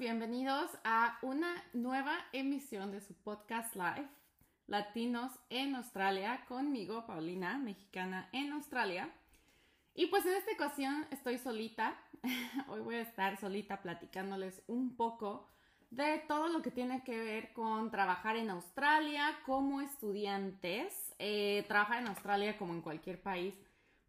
bienvenidos a una nueva emisión de su podcast live Latinos en Australia conmigo, Paulina, mexicana en Australia. Y pues en esta ocasión estoy solita. Hoy voy a estar solita platicándoles un poco de todo lo que tiene que ver con trabajar en Australia como estudiantes. Eh, trabajar en Australia como en cualquier país,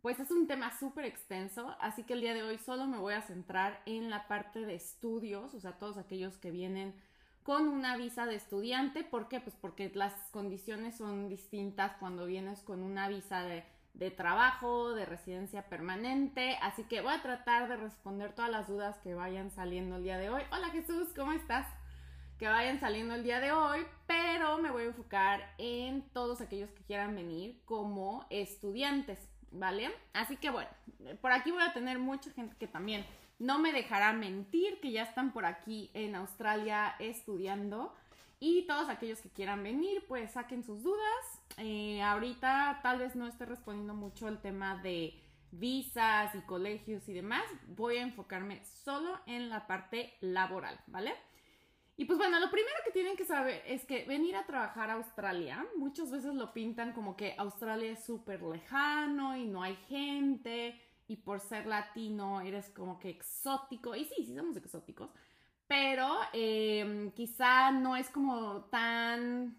pues es un tema súper extenso, así que el día de hoy solo me voy a centrar en la parte de estudios, o sea, todos aquellos que vienen con una visa de estudiante. ¿Por qué? Pues porque las condiciones son distintas cuando vienes con una visa de, de trabajo, de residencia permanente. Así que voy a tratar de responder todas las dudas que vayan saliendo el día de hoy. Hola Jesús, ¿cómo estás? Que vayan saliendo el día de hoy, pero me voy a enfocar en todos aquellos que quieran venir como estudiantes, ¿vale? Así que bueno, por aquí voy a tener mucha gente que también no me dejará mentir que ya están por aquí en Australia estudiando. Y todos aquellos que quieran venir, pues saquen sus dudas. Eh, ahorita tal vez no esté respondiendo mucho el tema de visas y colegios y demás. Voy a enfocarme solo en la parte laboral, ¿vale? Y pues bueno, lo primero que tienen que saber es que venir a trabajar a Australia, muchas veces lo pintan como que Australia es súper lejano y no hay gente y por ser latino eres como que exótico. Y sí, sí somos exóticos, pero em, quizá no es como tan,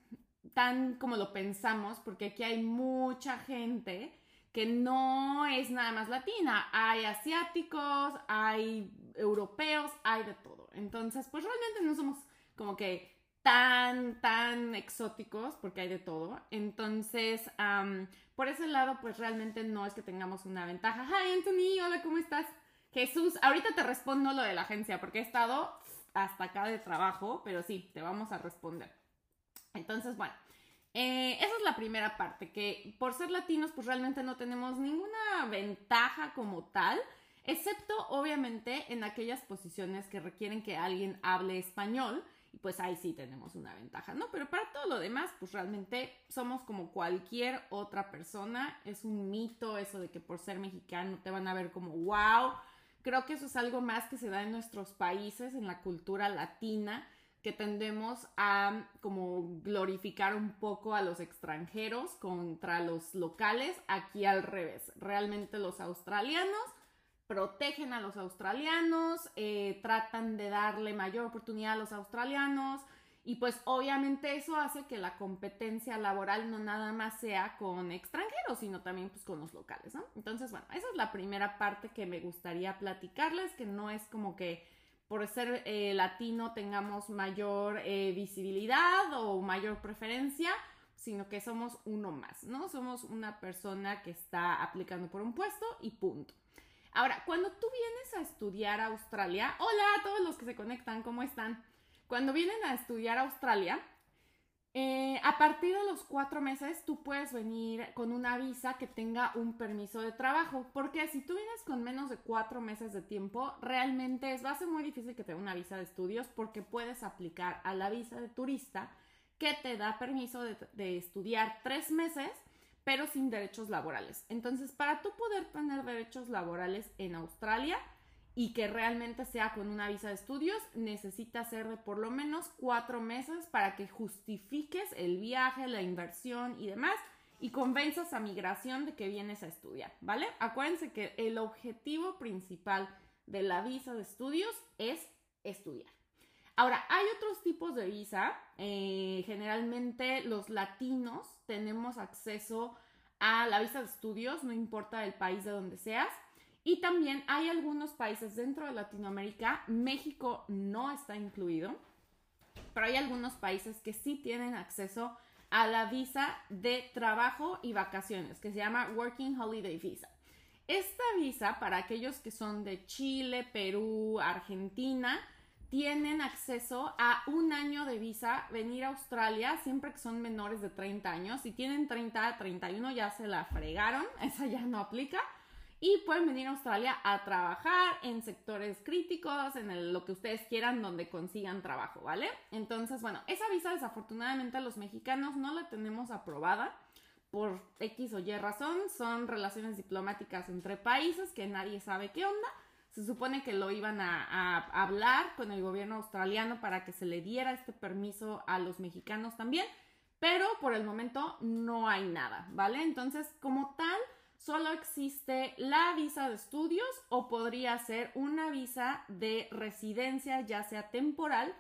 tan como lo pensamos, porque aquí hay mucha gente que no es nada más latina. Hay asiáticos, hay europeos, hay de todo. Entonces, pues realmente no somos como que tan, tan exóticos, porque hay de todo. Entonces, por ese lado, pues realmente no es que tengamos una ventaja. Hi, Anthony, hola, ¿cómo estás? Jesús, ahorita te respondo lo de la agencia, porque he estado hasta acá de trabajo, pero sí, te vamos a responder. Entonces, bueno, eh, esa es la primera parte, que por ser latinos, pues realmente no tenemos ninguna ventaja como tal, excepto obviamente en aquellas posiciones que requieren que alguien hable español y pues ahí sí tenemos una ventaja, ¿no? Pero para todo lo demás, pues realmente somos como cualquier otra persona. Es un mito eso de que por ser mexicano te van a ver como wow. Creo que eso es algo más que se da en nuestros países, en la cultura latina, que tendemos a como glorificar un poco a los extranjeros contra los locales. Aquí al revés. Realmente los australianos protegen a los australianos, eh, tratan de darle mayor oportunidad a los australianos y pues obviamente eso hace que la competencia laboral no nada más sea con extranjeros, sino también pues con los locales, ¿no? Entonces, bueno, esa es la primera parte que me gustaría platicarles, que no es como que por ser eh, latino tengamos mayor eh, visibilidad o mayor preferencia, sino que somos uno más, ¿no? Somos una persona que está aplicando por un puesto y punto. Ahora, cuando tú vienes a estudiar a Australia, hola a todos los que se conectan, ¿cómo están? Cuando vienen a estudiar a Australia, eh, a partir de los cuatro meses tú puedes venir con una visa que tenga un permiso de trabajo, porque si tú vienes con menos de cuatro meses de tiempo, realmente es, va a ser muy difícil que te una visa de estudios porque puedes aplicar a la visa de turista que te da permiso de estudiar tres meses pero sin derechos laborales. Entonces, para tú poder tener derechos laborales en Australia y que realmente sea con una visa de estudios, necesitas ser de por lo menos cuatro meses para que justifiques el viaje, la inversión y demás y convenzas a migración de que vienes a estudiar, ¿vale? Acuérdense que el objetivo principal de la visa de estudios es estudiar. Ahora, hay otros tipos de visa. Eh, generalmente los latinos tenemos acceso a la visa de estudios, no importa el país de donde seas. Y también hay algunos países dentro de Latinoamérica, México no está incluido, pero hay algunos países que sí tienen acceso a la visa de trabajo y vacaciones, que se llama Working Holiday Visa. Esta visa, para aquellos que son de Chile, Perú, Argentina, tienen acceso a un año de visa venir a Australia siempre que son menores de 30 años. Si tienen 30 a 31 ya se la fregaron, esa ya no aplica. Y pueden venir a Australia a trabajar en sectores críticos, en lo que ustedes quieran, donde consigan trabajo, ¿vale? Entonces, bueno, esa visa desafortunadamente a los mexicanos no la tenemos aprobada por X o Y razón, son relaciones diplomáticas entre países que nadie sabe qué onda. Se supone que lo iban a, hablar con el gobierno australiano para que se le diera este permiso a los mexicanos también, pero por el momento no hay nada, ¿vale? Entonces, como tal, solo existe la visa de estudios o podría ser una visa de residencia, ya sea temporal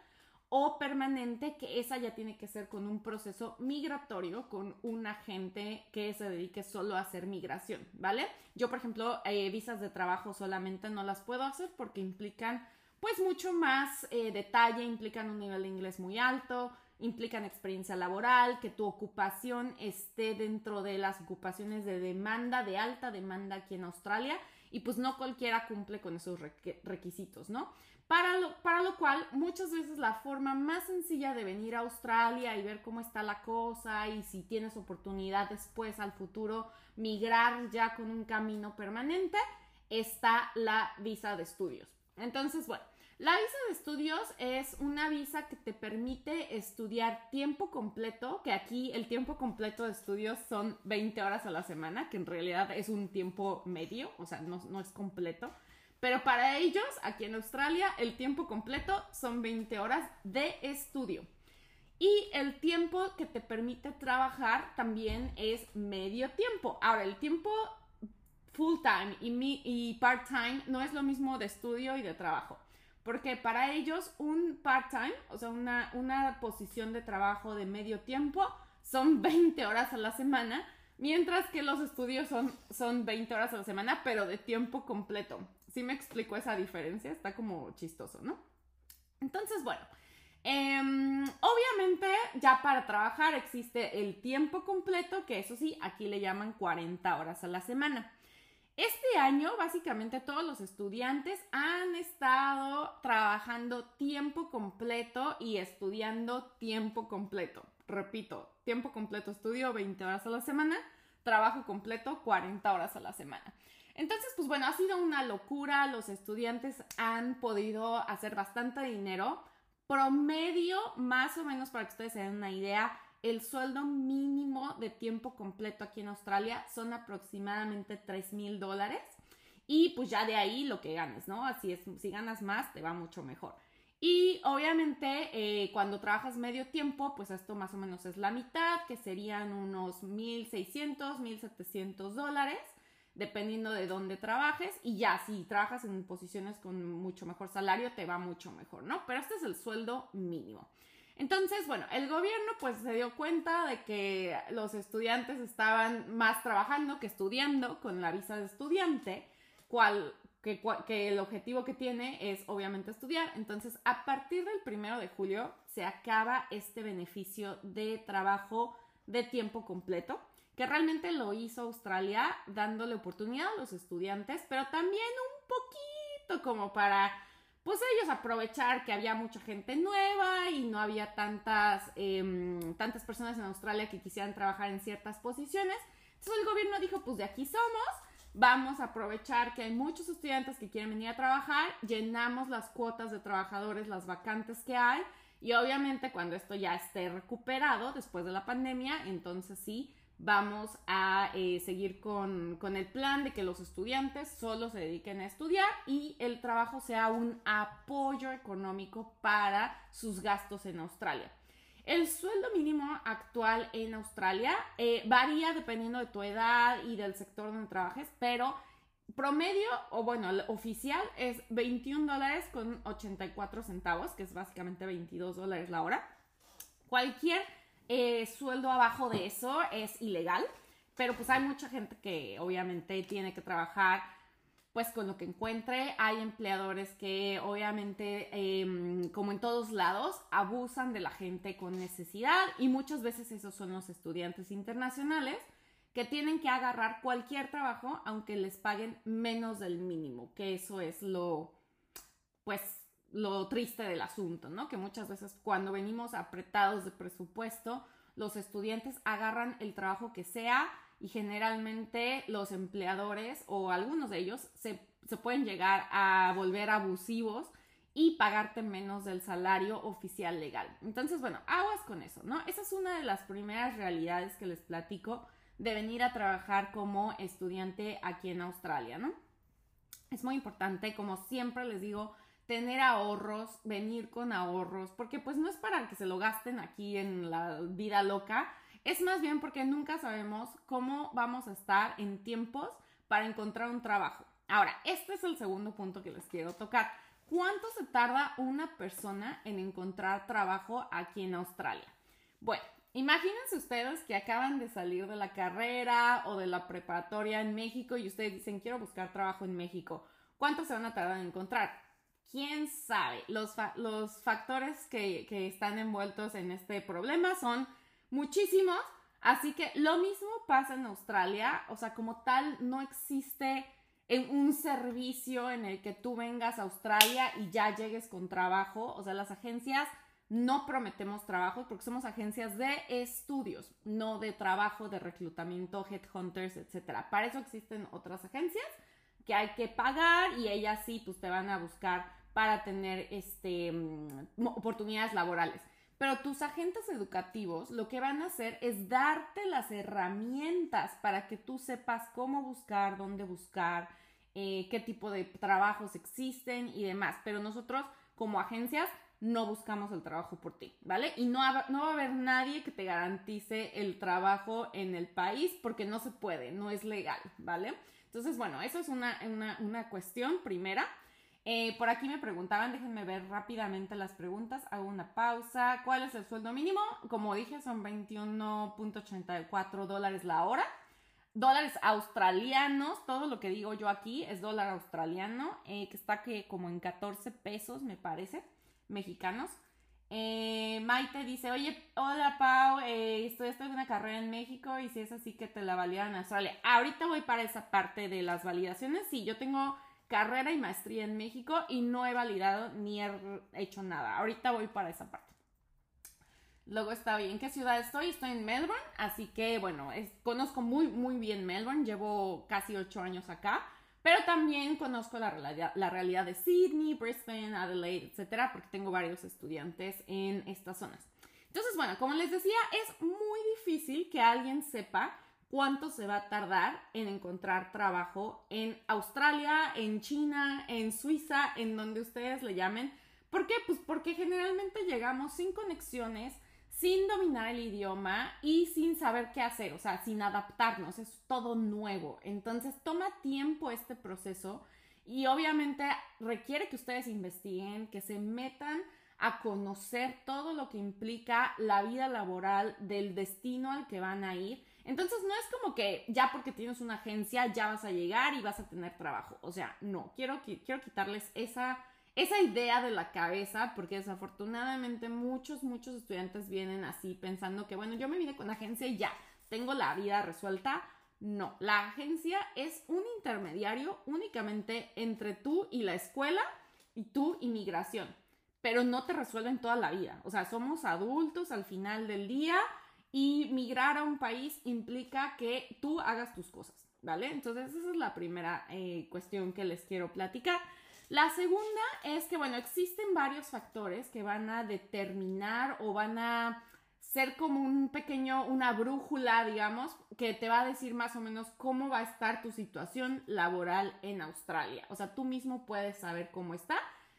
o permanente, que esa ya tiene que ser con un proceso migratorio, con un agente que se dedique solo a hacer migración, ¿vale? Yo, por ejemplo, eh, visas de trabajo solamente no las puedo hacer porque implican pues mucho más eh, detalle, implican un nivel de inglés muy alto, implican experiencia laboral, que tu ocupación esté dentro de las ocupaciones de demanda, de alta demanda aquí en Australia, y pues no cualquiera cumple con esos requisitos, ¿no? Para lo, para lo cual, muchas veces la forma más sencilla de venir a Australia y ver cómo está la cosa y si tienes oportunidad después al futuro migrar ya con un camino permanente, está la visa de estudios. Entonces, bueno, la visa de estudios es una visa que te permite estudiar tiempo completo, que aquí el tiempo completo de estudios son 20 horas a la semana, que en realidad es un tiempo medio, o sea, no, no es completo. Pero para ellos, aquí en Australia, el tiempo completo son 20 horas de estudio. Y el tiempo que te permite trabajar también es medio tiempo. Ahora, el tiempo full time y, y part time no es lo mismo de estudio y de trabajo. Porque para ellos un part-time, o sea, una, una posición de trabajo de medio tiempo, son 20 horas a la semana, mientras que los estudios son, son 20 horas a la semana, pero de tiempo completo sí me explico esa diferencia, está como chistoso, ¿no? Entonces, bueno, em, obviamente ya para trabajar existe el tiempo completo, que eso sí, aquí le llaman 40 horas a la semana. Este año, básicamente, todos los estudiantes han estado trabajando tiempo completo y estudiando tiempo completo. Repito, tiempo completo estudio 20 horas a la semana, trabajo completo 40 horas a la semana. Entonces, pues bueno, ha sido una locura. Los estudiantes han podido hacer bastante dinero. Promedio, más o menos para que ustedes se den una idea, el sueldo mínimo de tiempo completo aquí en Australia son aproximadamente 3 mil dólares. Y pues ya de ahí lo que ganes, ¿no? Así es, si ganas más, te va mucho mejor. Y obviamente eh, cuando trabajas medio tiempo, pues esto más o menos es la mitad, que serían unos 1.600, 1.700 dólares dependiendo de dónde trabajes y ya si trabajas en posiciones con mucho mejor salario te va mucho mejor, ¿no? Pero este es el sueldo mínimo. Entonces, bueno, el gobierno pues se dio cuenta de que los estudiantes estaban más trabajando que estudiando con la visa de estudiante, cual, que, que el objetivo que tiene es obviamente estudiar. Entonces, a partir del primero de julio se acaba este beneficio de trabajo de tiempo completo que realmente lo hizo Australia dándole oportunidad a los estudiantes, pero también un poquito como para, pues ellos aprovechar que había mucha gente nueva y no había tantas, em, tantas personas en Australia que quisieran trabajar en ciertas posiciones. Entonces el gobierno dijo, pues de aquí somos, vamos a aprovechar que hay muchos estudiantes que quieren venir a trabajar, llenamos las cuotas de trabajadores, las vacantes que hay, y obviamente cuando esto ya esté recuperado después de la pandemia, entonces sí, vamos a eh, seguir con, el plan de que los estudiantes solo se dediquen a estudiar y el trabajo sea un apoyo económico para sus gastos en Australia. El sueldo mínimo actual en Australia eh, varía dependiendo de tu edad y del sector donde trabajes, pero promedio, o bueno, el oficial es 21 dólares con 84 centavos, que es básicamente 22 dólares la hora. Cualquier eh, sueldo abajo de eso es ilegal, pero pues hay mucha gente que obviamente tiene que trabajar pues con lo que encuentre. Hay empleadores que obviamente, em, como en todos lados, abusan de la gente con necesidad y muchas veces esos son los estudiantes internacionales que tienen que agarrar cualquier trabajo aunque les paguen menos del mínimo, que eso es lo, pues lo triste del asunto, ¿no? Que muchas veces cuando venimos apretados de presupuesto, los estudiantes agarran el trabajo que sea y generalmente los empleadores o algunos de ellos se, pueden llegar a volver abusivos y pagarte menos del salario oficial legal. Entonces, bueno, aguas con eso, ¿no? Esa es una de las primeras realidades que les platico de venir a trabajar como estudiante aquí en Australia, ¿no? Es muy importante, como siempre les digo, tener ahorros, venir con ahorros, porque pues no es para que se lo gasten aquí en la vida loca, es más bien porque nunca sabemos cómo vamos a estar en tiempos para encontrar un trabajo. Ahora, este es el segundo punto que les quiero tocar. ¿Cuánto se tarda una persona en encontrar trabajo aquí en Australia? Bueno, imagínense ustedes que acaban de salir de la carrera o de la preparatoria en México y ustedes dicen, quiero buscar trabajo en México. ¿Cuánto se van a tardar en encontrar? ¿Quién sabe? Los, los factores que, que están envueltos en este problema son muchísimos. Así que lo mismo pasa en Australia. O sea, como tal, no existe un servicio en el que tú vengas a Australia y ya llegues con trabajo. O sea, las agencias no prometemos trabajo porque somos agencias de estudios, no de trabajo, de reclutamiento, headhunters, etc. Para eso existen otras agencias que hay que pagar y ellas sí, pues te van a buscar para tener este, mm, oportunidades laborales. Pero tus agentes educativos lo que van a hacer es darte las herramientas para que tú sepas cómo buscar, dónde buscar, eh, qué tipo de trabajos existen y demás. Pero nosotros como agencias no buscamos el trabajo por ti, ¿vale? Y no, no va a haber nadie que te garantice el trabajo en el país porque no se puede, no es legal, ¿vale? Entonces, bueno, eso es una, una, cuestión primera. Eh, por aquí me preguntaban, déjenme ver rápidamente las preguntas, hago una pausa. ¿Cuál es el sueldo mínimo? Como dije, son 21.84 dólares la hora dólares australianos, todo lo que digo yo aquí es dólar australiano, eh, que está que como en 14 pesos, me parece, mexicanos. Eh, Maite dice, oye, hola Pau, eh, estoy estudiando una carrera en México y si es así que te la validan en Australia. Ahorita voy para esa parte de las validaciones. Sí, yo tengo carrera y maestría en México y no he validado ni he hecho nada. Ahorita voy para esa parte. Luego está ¿en qué ciudad estoy? Estoy en Melbourne, así que bueno, conozco muy, muy bien Melbourne, llevo casi ocho años acá, pero también conozco la la realidad de Sydney, Brisbane, Adelaide, etcétera, porque tengo varios estudiantes en estas zonas. Entonces, bueno, como les decía, es muy difícil que alguien sepa cuánto se va a tardar en encontrar trabajo en Australia, en China, en Suiza, en donde ustedes le llamen. ¿Por qué? Pues porque generalmente llegamos sin conexiones, sin dominar el idioma y sin saber qué hacer, o sea, sin adaptarnos, es todo nuevo. Entonces toma tiempo este proceso y obviamente requiere que ustedes investiguen, que se metan a conocer todo lo que implica la vida laboral del destino al que van a ir. Entonces no es como que ya porque tienes una agencia ya vas a llegar y vas a tener trabajo. O sea, no, quiero, quiero quitarles esa esa idea de la cabeza, porque desafortunadamente muchos, muchos estudiantes vienen así pensando que, bueno, yo me vine con agencia y ya, tengo la vida resuelta. No, la agencia es un intermediario únicamente entre tú y la escuela y tú y migración, pero no te resuelven toda la vida. O sea, somos adultos al final del día y migrar a un país implica que tú hagas tus cosas, ¿vale? Entonces esa es la primera eh, cuestión que les quiero platicar. La segunda es que, bueno, existen varios factores que van a determinar o van a ser como un pequeño, una brújula, digamos, que te va a decir más o menos cómo va a estar tu situación laboral en Australia. O sea, tú mismo puedes saber cómo está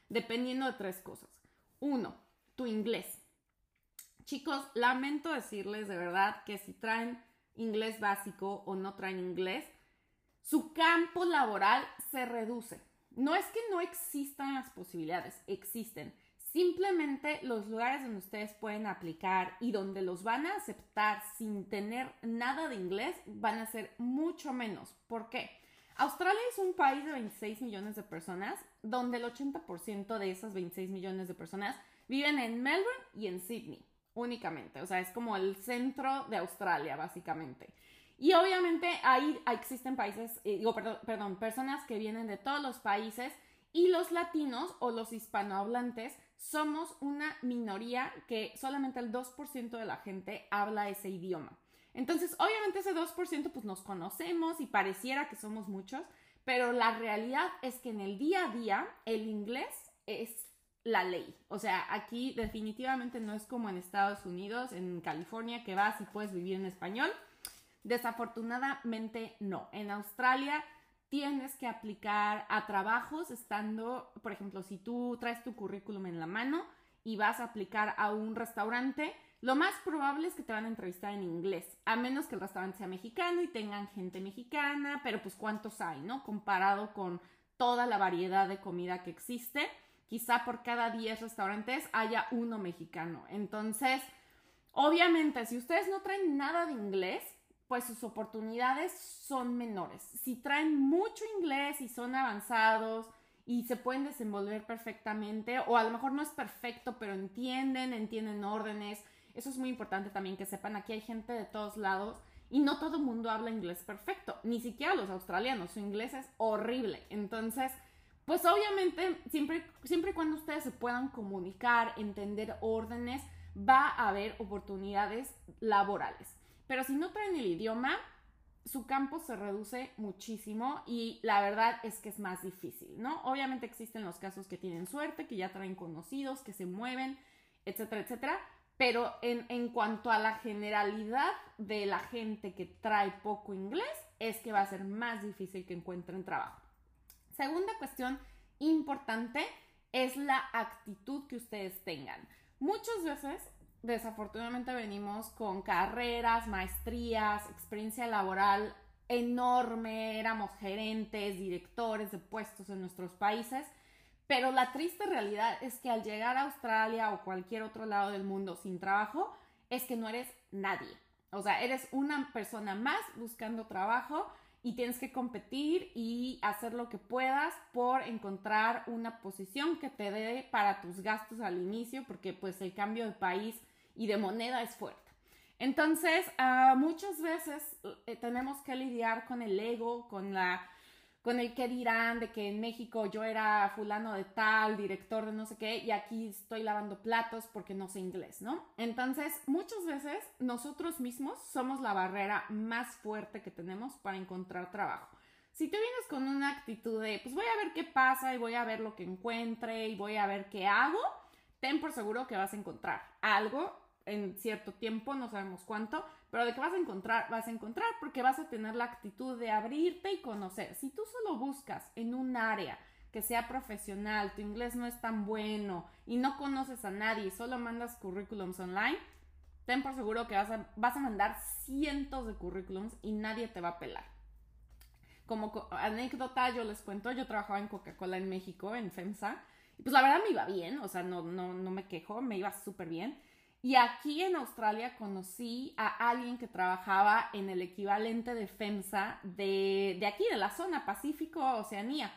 dependiendo de tres cosas. Uno, tu inglés. Chicos, lamento decirles de verdad que si traen inglés básico o no traen inglés, su campo laboral se reduce. No es que no existan las posibilidades, existen. Simplemente los lugares donde ustedes pueden aplicar y donde los van a aceptar sin tener nada de inglés van a ser mucho menos. ¿Por qué? Australia es un país de 26 millones de personas, donde el 80% de esas 26 millones de personas viven en Melbourne y en Sydney únicamente. O sea, es como el centro de Australia, básicamente. Y obviamente ahí existen países, eh, digo, perdón, perdón, personas que vienen de todos los países y los latinos o los hispanohablantes somos una minoría que solamente el 2% de la gente habla ese idioma. Entonces, obviamente ese 2% pues nos conocemos y pareciera que somos muchos, pero la realidad es que en el día a día el inglés es la ley. O sea, aquí definitivamente no es como en Estados Unidos, en California, que vas y puedes vivir en español Desafortunadamente no. En Australia tienes que aplicar a trabajos estando, por ejemplo, si tú traes tu currículum en la mano y vas a aplicar a un restaurante, lo más probable es que te van a entrevistar en inglés, a menos que el restaurante sea mexicano y tengan gente mexicana, pero pues cuántos hay, ¿no? Comparado con toda la variedad de comida que existe, quizá por cada 10 restaurantes haya uno mexicano. Entonces, obviamente, si ustedes no traen nada de inglés, pues sus oportunidades son menores. Si traen mucho inglés y son avanzados y se pueden desenvolver perfectamente, o a lo mejor no es perfecto, pero entienden, entienden órdenes. Eso es muy importante también que sepan, aquí hay gente de todos lados y no todo el mundo habla inglés perfecto, ni siquiera los australianos, su inglés es horrible. Entonces, pues obviamente, siempre, siempre y cuando ustedes se puedan comunicar, entender órdenes, va a haber oportunidades laborales. Pero si no traen el idioma, su campo se reduce muchísimo y la verdad es que es más difícil, ¿no? Obviamente existen los casos que tienen suerte, que ya traen conocidos, que se mueven, etcétera, etcétera. Pero en, en cuanto a la generalidad de la gente que trae poco inglés, es que va a ser más difícil que encuentren trabajo. Segunda cuestión importante es la actitud que ustedes tengan. Muchas veces desafortunadamente venimos con carreras, maestrías, experiencia laboral enorme, éramos gerentes, directores de puestos en nuestros países, pero la triste realidad es que al llegar a Australia o cualquier otro lado del mundo sin trabajo, es que no eres nadie. O sea, eres una persona más buscando trabajo y tienes que competir y hacer lo que puedas por encontrar una posición que te dé para tus gastos al inicio, porque pues el cambio de país y de moneda es fuerte. Entonces, ah, muchas veces eh, tenemos que lidiar con el ego, con la con el que dirán de que en México yo era fulano de tal, director de no sé qué, y aquí estoy lavando platos porque no sé inglés, ¿no? Entonces, muchas veces nosotros mismos somos la barrera más fuerte que tenemos para encontrar trabajo. Si tú vienes con una actitud de, pues voy a ver qué pasa y voy a ver lo que encuentre y voy a ver qué hago, ten por seguro que vas a encontrar algo en cierto tiempo, no sabemos cuánto, pero de que vas a encontrar, vas a encontrar porque vas a tener la actitud de abrirte y conocer. Si tú solo buscas en un área que sea profesional, tu inglés no es tan bueno y no conoces a nadie, solo mandas currículums online, ten por seguro que vas a, vas a mandar cientos de currículums y nadie te va a pelar. Como anécdota, yo les cuento, yo trabajaba en Coca-Cola en México, en FEMSA, y pues la verdad me iba bien, o sea, no, no, no me quejo, me iba súper bien. Y aquí en Australia conocí a alguien que trabajaba en el equivalente de FEMSA de, de aquí, de la zona Pacífico, Oceanía.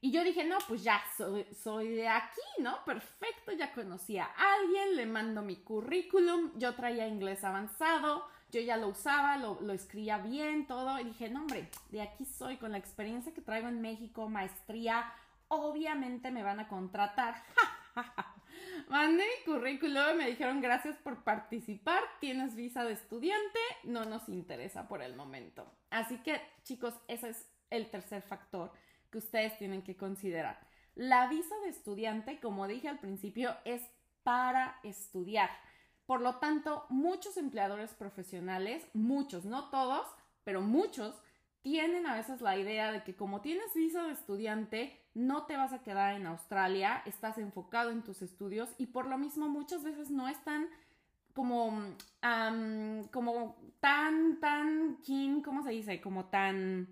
Y yo dije, no, pues ya soy, soy de aquí, ¿no? Perfecto, ya conocí a alguien, le mando mi currículum, yo traía inglés avanzado, yo ya lo usaba, lo, lo escribía bien, todo. Y dije, no, hombre, de aquí soy, con la experiencia que traigo en México, maestría, obviamente me van a contratar. Mandé mi currículum, me dijeron gracias por participar, tienes visa de estudiante, no nos interesa por el momento. Así que chicos, ese es el tercer factor que ustedes tienen que considerar. La visa de estudiante, como dije al principio, es para estudiar. Por lo tanto, muchos empleadores profesionales, muchos, no todos, pero muchos, tienen a veces la idea de que como tienes visa de estudiante, no te vas a quedar en Australia, estás enfocado en tus estudios y por lo mismo muchas veces no están como, como tan, tan keen, ¿cómo se dice? Como tan...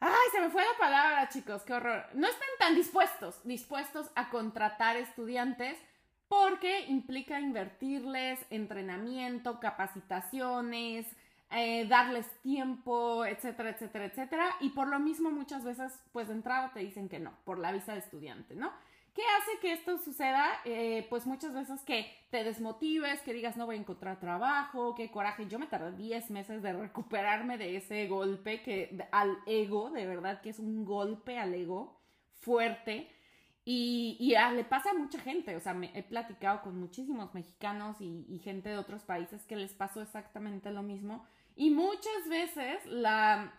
Ay, se me fue la palabra, chicos, qué horror. No están tan dispuestos, dispuestos a contratar estudiantes porque implica invertirles entrenamiento, capacitaciones, eh, darles tiempo, etcétera, etcétera, etcétera. Y por lo mismo muchas veces, pues de entrada te dicen que no, por la visa de estudiante, ¿no? ¿Qué hace que esto suceda? Eh, pues muchas veces que te desmotives, que digas no voy a encontrar trabajo, qué coraje. Yo me tardé 10 meses de recuperarme de ese golpe que al ego, de verdad que es un golpe al ego fuerte. Y, y le pasa a mucha gente, o sea, me, he platicado con muchísimos mexicanos y, y gente de otros países que les pasó exactamente lo mismo y muchas veces la,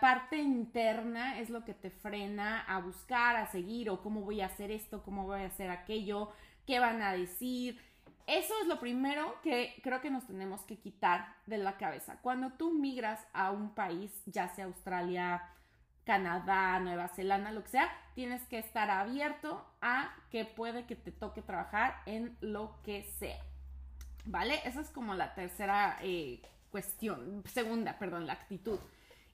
parte interna es lo que te frena a buscar, a seguir, o cómo voy a hacer esto, cómo voy a hacer aquello, qué van a decir. eso es lo primero que creo que nos tenemos que quitar de la cabeza. Cuando tú migras a un país, ya sea Australia, Canadá, Nueva Zelanda, lo que sea, tienes que estar abierto a que puede que te toque trabajar en lo que sea. ¿Vale? Esa es como la tercera eh, cuestión, segunda, perdón, la actitud.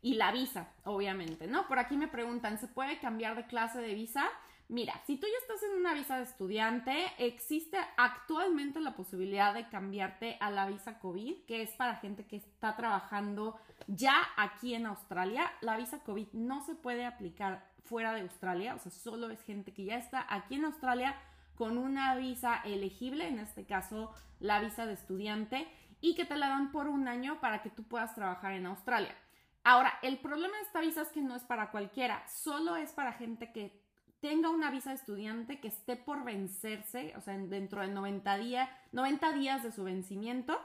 Y la visa, obviamente, ¿no? Por aquí me preguntan, ¿se puede cambiar de clase de visa? Mira, si tú ya estás en una visa de estudiante, existe actualmente la posibilidad de cambiarte a la visa COVID, que es para gente que está trabajando ya aquí en Australia. La visa COVID no se puede aplicar fuera de Australia, o sea, solo es gente que ya está aquí en Australia con una visa elegible, en este caso la visa de estudiante, y que te la dan por un año para que tú puedas trabajar en Australia. Ahora, el problema de esta visa es que no es para cualquiera, solo es para gente que tenga una visa de estudiante que esté por vencerse, o sea, dentro de 90, 90 días de su vencimiento,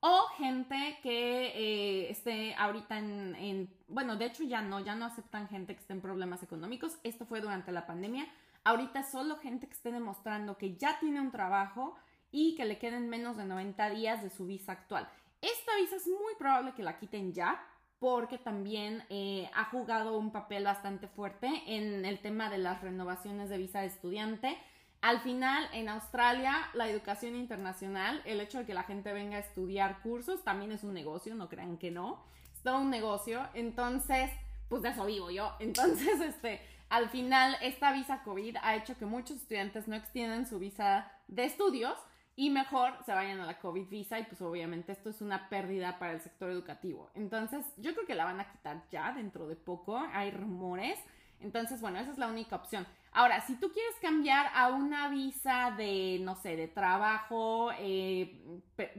o gente que eh, esté ahorita en, en, bueno, de hecho ya no, ya no aceptan gente que esté en problemas económicos, esto fue durante la pandemia, ahorita solo gente que esté demostrando que ya tiene un trabajo y que le queden menos de 90 días de su visa actual. Esta visa es muy probable que la quiten ya, porque también eh, ha jugado un papel bastante fuerte en el tema de las renovaciones de visa de estudiante. Al final, en Australia, la educación internacional, el hecho de que la gente venga a estudiar cursos, también es un negocio, no crean que no, es todo un negocio. Entonces, pues de eso vivo yo. Entonces, este, al final, esta visa COVID ha hecho que muchos estudiantes no extiendan su visa de estudios y mejor se vayan a la COVID visa y pues obviamente esto es una pérdida para el sector educativo. Entonces yo creo que la van a quitar ya dentro de poco, hay rumores. Entonces, bueno, esa es la única opción. Ahora, si tú quieres cambiar a una visa de, no sé, de trabajo eh,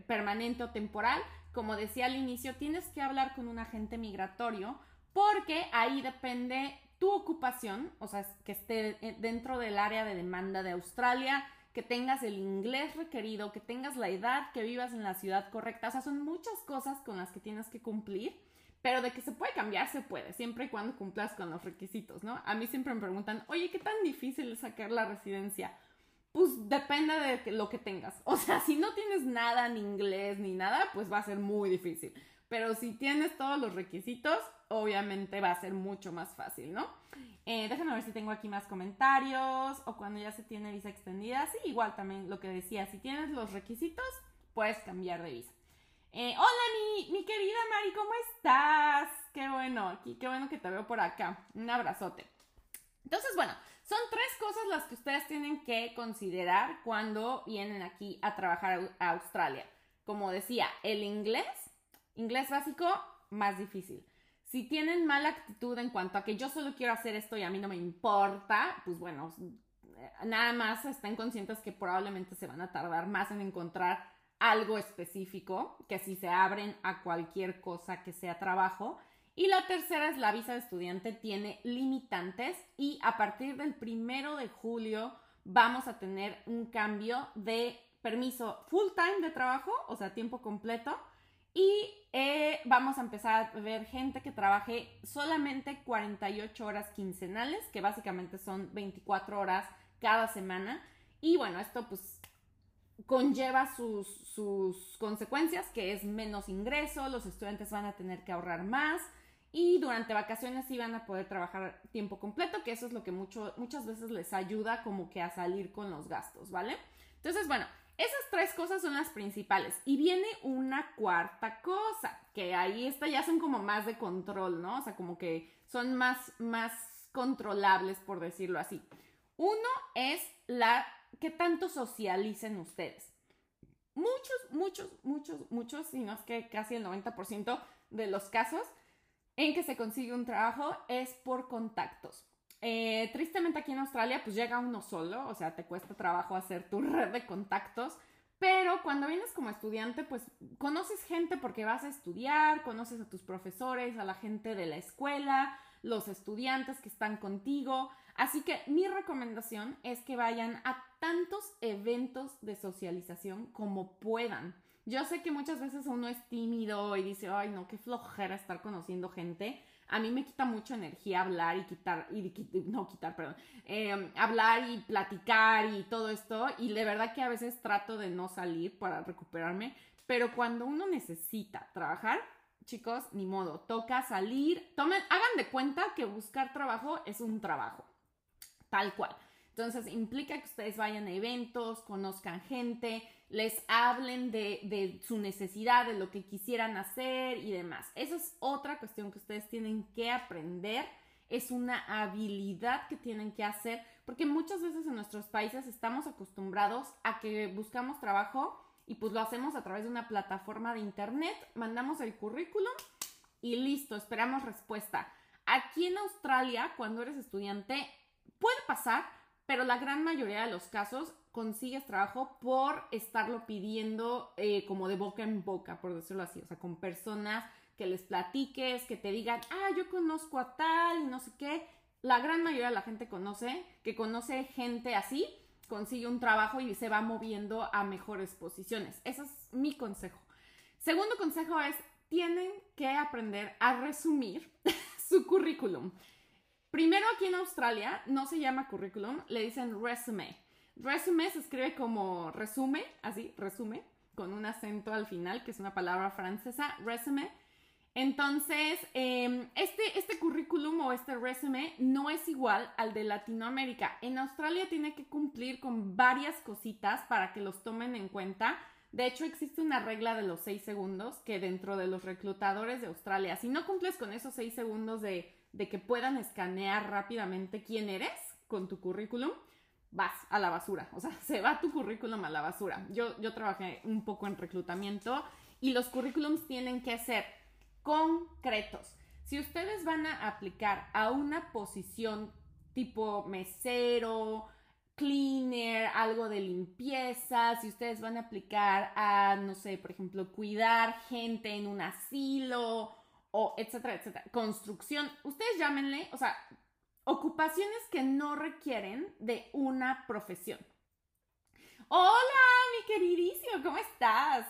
permanente o temporal, como decía al inicio, tienes que hablar con un agente migratorio porque ahí depende tu ocupación, o sea, que esté eh, dentro del área de demanda de Australia, que tengas el inglés requerido, que tengas la edad, que vivas en la ciudad correcta. O sea, son muchas cosas con las que tienes que cumplir, pero de que se puede cambiar, se puede, siempre y cuando cumplas con los requisitos, ¿no? A mí siempre me preguntan, oye, ¿qué tan difícil es sacar la residencia? Pues depende de lo que tengas. O sea, si no tienes nada, ni inglés, ni nada, pues va a ser muy difícil. Pero si tienes todos los requisitos, obviamente va a ser mucho más fácil, ¿no? Eh, déjenme ver si tengo aquí más comentarios o cuando ya se tiene visa extendida. Sí, igual también lo que decía, si tienes los requisitos, puedes cambiar de visa. Eh, hola, mi, querida Mari, ¿cómo estás? Qué bueno, aquí, qué bueno que te veo por acá. Un abrazote. Entonces, bueno, son tres cosas las que ustedes tienen que considerar cuando vienen aquí a trabajar a Australia. Como decía, el inglés, inglés básico, más difícil. Si tienen mala actitud en cuanto a que yo solo quiero hacer esto y a mí no me importa, pues bueno, nada más estén conscientes que probablemente se van a tardar más en encontrar algo específico, que si se abren a cualquier cosa que sea trabajo. Y la tercera es la visa de estudiante tiene limitantes y a partir del primero de julio vamos a tener un cambio de permiso full time de trabajo, o sea, tiempo completo, y eh, vamos a empezar a ver gente que trabaje solamente 48 horas quincenales, que básicamente son 24 horas cada semana. Y bueno, esto pues conlleva sus, sus consecuencias, que es menos ingreso, los estudiantes van a tener que ahorrar más y durante vacaciones sí van a poder trabajar tiempo completo, que eso es lo que mucho, muchas veces les ayuda como que a salir con los gastos, ¿vale? Entonces, bueno, esas tres cosas son las principales. Y viene una cuarta cosa, que ahí está, ya son como más de control, ¿no? O sea, como que son más, más controlables, por decirlo así. Uno es la que tanto socialicen ustedes. Muchos, muchos, muchos, muchos, si no es que casi el 90% de los casos en que se consigue un trabajo es por contactos. Eh, tristemente aquí en Australia pues llega uno solo, o sea, te cuesta trabajo hacer tu red de contactos, pero cuando vienes como estudiante pues conoces gente porque vas a estudiar, conoces a tus profesores, a la gente de la escuela, los estudiantes que están contigo, así que mi recomendación es que vayan a tantos eventos de socialización como puedan. Yo sé que muchas veces uno es tímido y dice, ay, no, qué flojera estar conociendo gente. A mí me quita mucha energía hablar y quitar, y, no quitar, perdón, em, hablar y platicar y todo esto. Y de verdad que a veces trato de no salir para recuperarme. Pero cuando uno necesita trabajar, chicos, ni modo, toca salir. Hagan de cuenta que buscar trabajo es un trabajo. Tal cual. Entonces implica que ustedes vayan a eventos, conozcan gente, les hablen de, su necesidad, de lo que quisieran hacer y demás. Esa es otra cuestión que ustedes tienen que aprender. Es una habilidad que tienen que hacer porque muchas veces en nuestros países estamos acostumbrados a que buscamos trabajo y pues lo hacemos a través de una plataforma de internet, mandamos el currículum y listo, esperamos respuesta. Aquí en Australia, cuando eres estudiante, puede pasar, pero la gran mayoría de los casos consigues trabajo por estarlo pidiendo eh, como de boca en boca, por decirlo así, o sea, con personas que les platiques, que te digan, ah, yo conozco a tal y no sé qué. La gran mayoría de la gente conoce, que conoce gente así, consigue un trabajo y se va moviendo a mejores posiciones. Ese es mi consejo. Segundo consejo es, tienen que aprender a resumir su currículum. Primero aquí en Australia no se llama currículum, le dicen resume. Resume se escribe como resume, así, resume, con un acento al final, que es una palabra francesa, resume. Entonces, em, este, este currículum o este resume no es igual al de Latinoamérica. En Australia tiene que cumplir con varias cositas para que los tomen en cuenta. De hecho, existe una regla de los seis segundos que dentro de los reclutadores de Australia, si no cumples con esos seis segundos de, de que puedan escanear rápidamente quién eres con tu currículum, vas a la basura. O sea, se va tu currículum a la basura. Yo, yo trabajé un poco en reclutamiento y los currículums tienen que ser concretos. Si ustedes van a aplicar a una posición tipo mesero, cleaner, algo de limpieza, si ustedes van a aplicar a, no sé, por ejemplo, cuidar gente en un asilo o etcétera, etcétera, construcción, ustedes llámenle, o sea, ocupaciones que no requieren de una profesión. Hola, mi queridísimo, ¿cómo estás?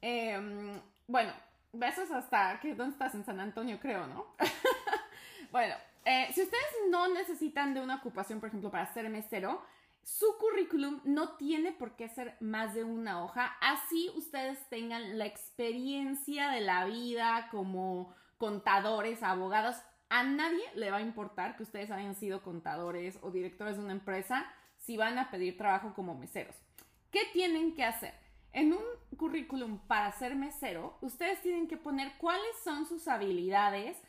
Em, bueno, besos hasta que dónde estás en San Antonio, creo, ¿no? bueno, eh, si ustedes no necesitan de una ocupación, por ejemplo, para ser mesero, su currículum no tiene por qué ser más de una hoja, así ustedes tengan la experiencia de la vida como contadores, abogados. A nadie le va a importar que ustedes hayan sido contadores o directores de una empresa si van a pedir trabajo como meseros. ¿Qué tienen que hacer? En un currículum para ser mesero, ustedes tienen que poner cuáles son sus habilidades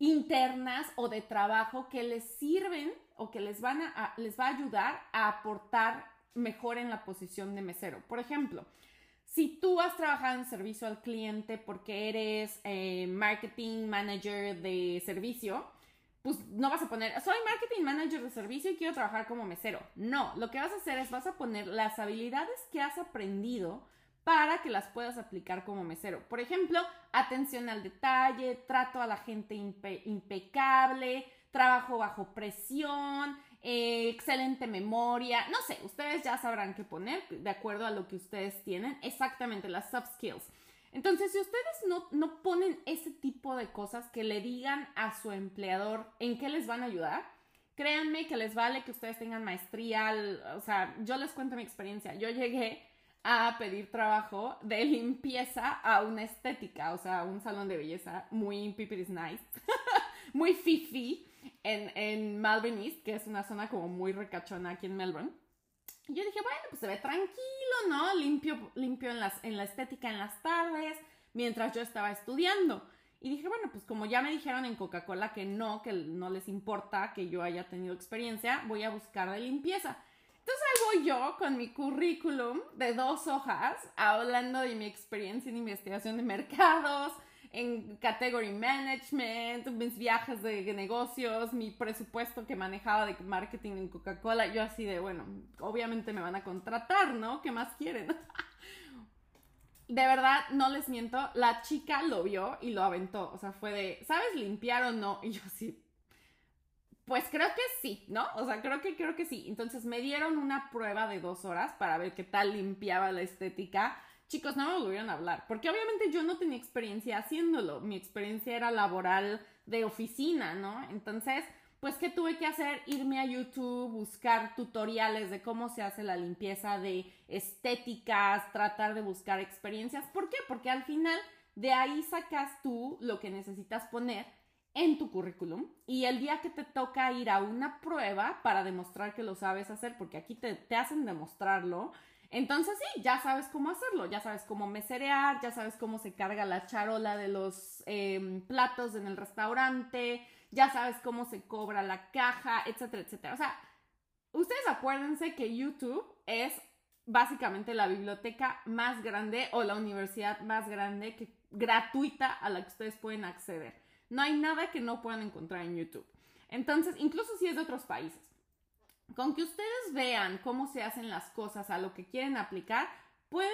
internas o de trabajo que les sirven o que les van a, les va a ayudar a aportar mejor en la posición de mesero. Por ejemplo, si tú has trabajado en servicio al cliente porque eres eh, marketing manager de servicio, pues no vas a poner, soy marketing manager de servicio y quiero trabajar como mesero. No, lo que vas a hacer es vas a poner las habilidades que has aprendido para que las puedas aplicar como mesero. Por ejemplo, atención al detalle, trato a la gente impecable, trabajo bajo presión, eh, excelente memoria, no sé, ustedes ya sabrán qué poner de acuerdo a lo que ustedes tienen, exactamente las soft skills. Entonces, si ustedes no, ponen ese tipo de cosas que le digan a su empleador en qué les van a ayudar, créanme que les vale que ustedes tengan maestría, o sea, yo les cuento mi experiencia, yo llegué a pedir trabajo de limpieza a una estética, o sea, un salón de belleza muy pipiris nice, muy fifi en, en Melbourne East, que es una zona como muy recachona aquí en Melbourne. Y yo dije, bueno, pues se ve tranquilo, ¿no? Limpio, limpio en, las, en la estética en las tardes, mientras yo estaba estudiando. Y dije, bueno, pues como ya me dijeron en Coca-Cola que no, que no les importa que yo haya tenido experiencia, voy a buscar de limpieza. Entonces ahí voy yo con mi currículum de dos hojas, hablando de mi experiencia en investigación de mercados, en category management, mis viajes de negocios, mi presupuesto que manejaba de marketing en Coca-Cola. Yo así de, bueno, obviamente me van a contratar, ¿no? ¿Qué más quieren? de verdad, no les miento, la chica lo vio y lo aventó. O sea, fue de, ¿sabes limpiar o no? Y yo así, pues creo que sí, ¿no? O sea, creo que creo que sí. Entonces me dieron una prueba de dos horas para ver qué tal limpiaba la estética chicos, no me volvieron a hablar, porque obviamente yo no tenía experiencia haciéndolo, mi experiencia era laboral de oficina, ¿no? Entonces, pues, ¿qué tuve que hacer? Irme a YouTube, buscar tutoriales de cómo se hace la limpieza de estéticas, tratar de buscar experiencias. ¿Por qué? Porque al final de ahí sacas tú lo que necesitas poner en tu currículum y el día que te toca ir a una prueba para demostrar que lo sabes hacer, porque aquí te, te hacen demostrarlo, entonces sí, ya sabes cómo hacerlo, ya sabes cómo meserear, ya sabes cómo se carga la charola de los em, platos en el restaurante, ya sabes cómo se cobra la caja, etcétera, etcétera. O sea, ustedes acuérdense que YouTube es básicamente la biblioteca más grande o la universidad más grande que, gratuita a la que ustedes pueden acceder. No hay nada que no puedan encontrar en YouTube. Entonces, incluso si es de otros países. Con que ustedes vean cómo se hacen las cosas a lo que quieren aplicar, pueden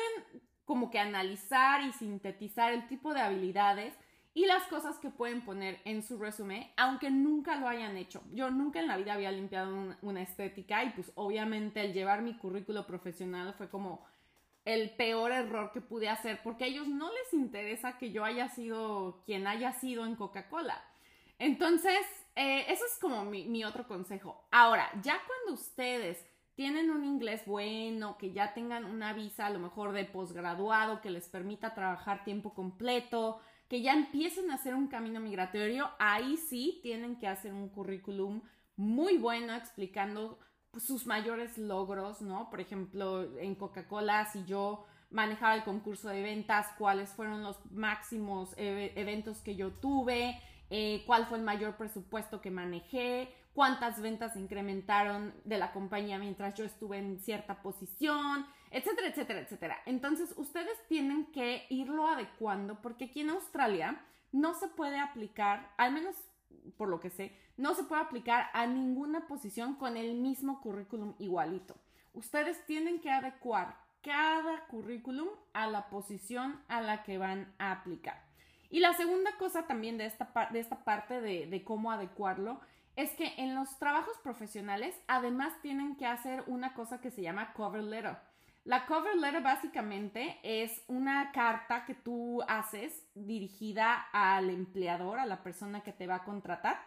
como que analizar y sintetizar el tipo de habilidades y las cosas que pueden poner en su resumen, aunque nunca lo hayan hecho. Yo nunca en la vida había limpiado una estética y pues obviamente el llevar mi currículo profesional fue como el peor error que pude hacer porque a ellos no les interesa que yo haya sido quien haya sido en Coca-Cola. Entonces, eh, es como mi, otro consejo. Ahora, ya cuando ustedes tienen un inglés bueno, que ya tengan una visa a lo mejor de posgraduado que les permita trabajar tiempo completo, que ya empiecen a hacer un camino migratorio, ahí sí tienen que hacer un currículum muy bueno explicando sus mayores logros, ¿no? Por ejemplo, en Coca-Cola, si yo manejaba el concurso de ventas, cuáles fueron los máximos eventos que yo tuve, eh, cuál fue el mayor presupuesto que manejé, cuántas ventas incrementaron de la compañía mientras yo estuve en cierta posición, etcétera, etcétera, etcétera. Entonces, ustedes tienen que irlo adecuando porque aquí en Australia no se puede aplicar, al menos por lo que sé, no se puede aplicar a ninguna posición con el mismo currículum igualito. Ustedes tienen que adecuar cada currículum a la posición a la que van a aplicar. Y la segunda cosa también de esta, de esta parte de, de cómo adecuarlo es que en los trabajos profesionales además tienen que hacer una cosa que se llama cover letter. La cover letter básicamente es una carta que tú haces dirigida al empleador, a la persona que te va a contratar.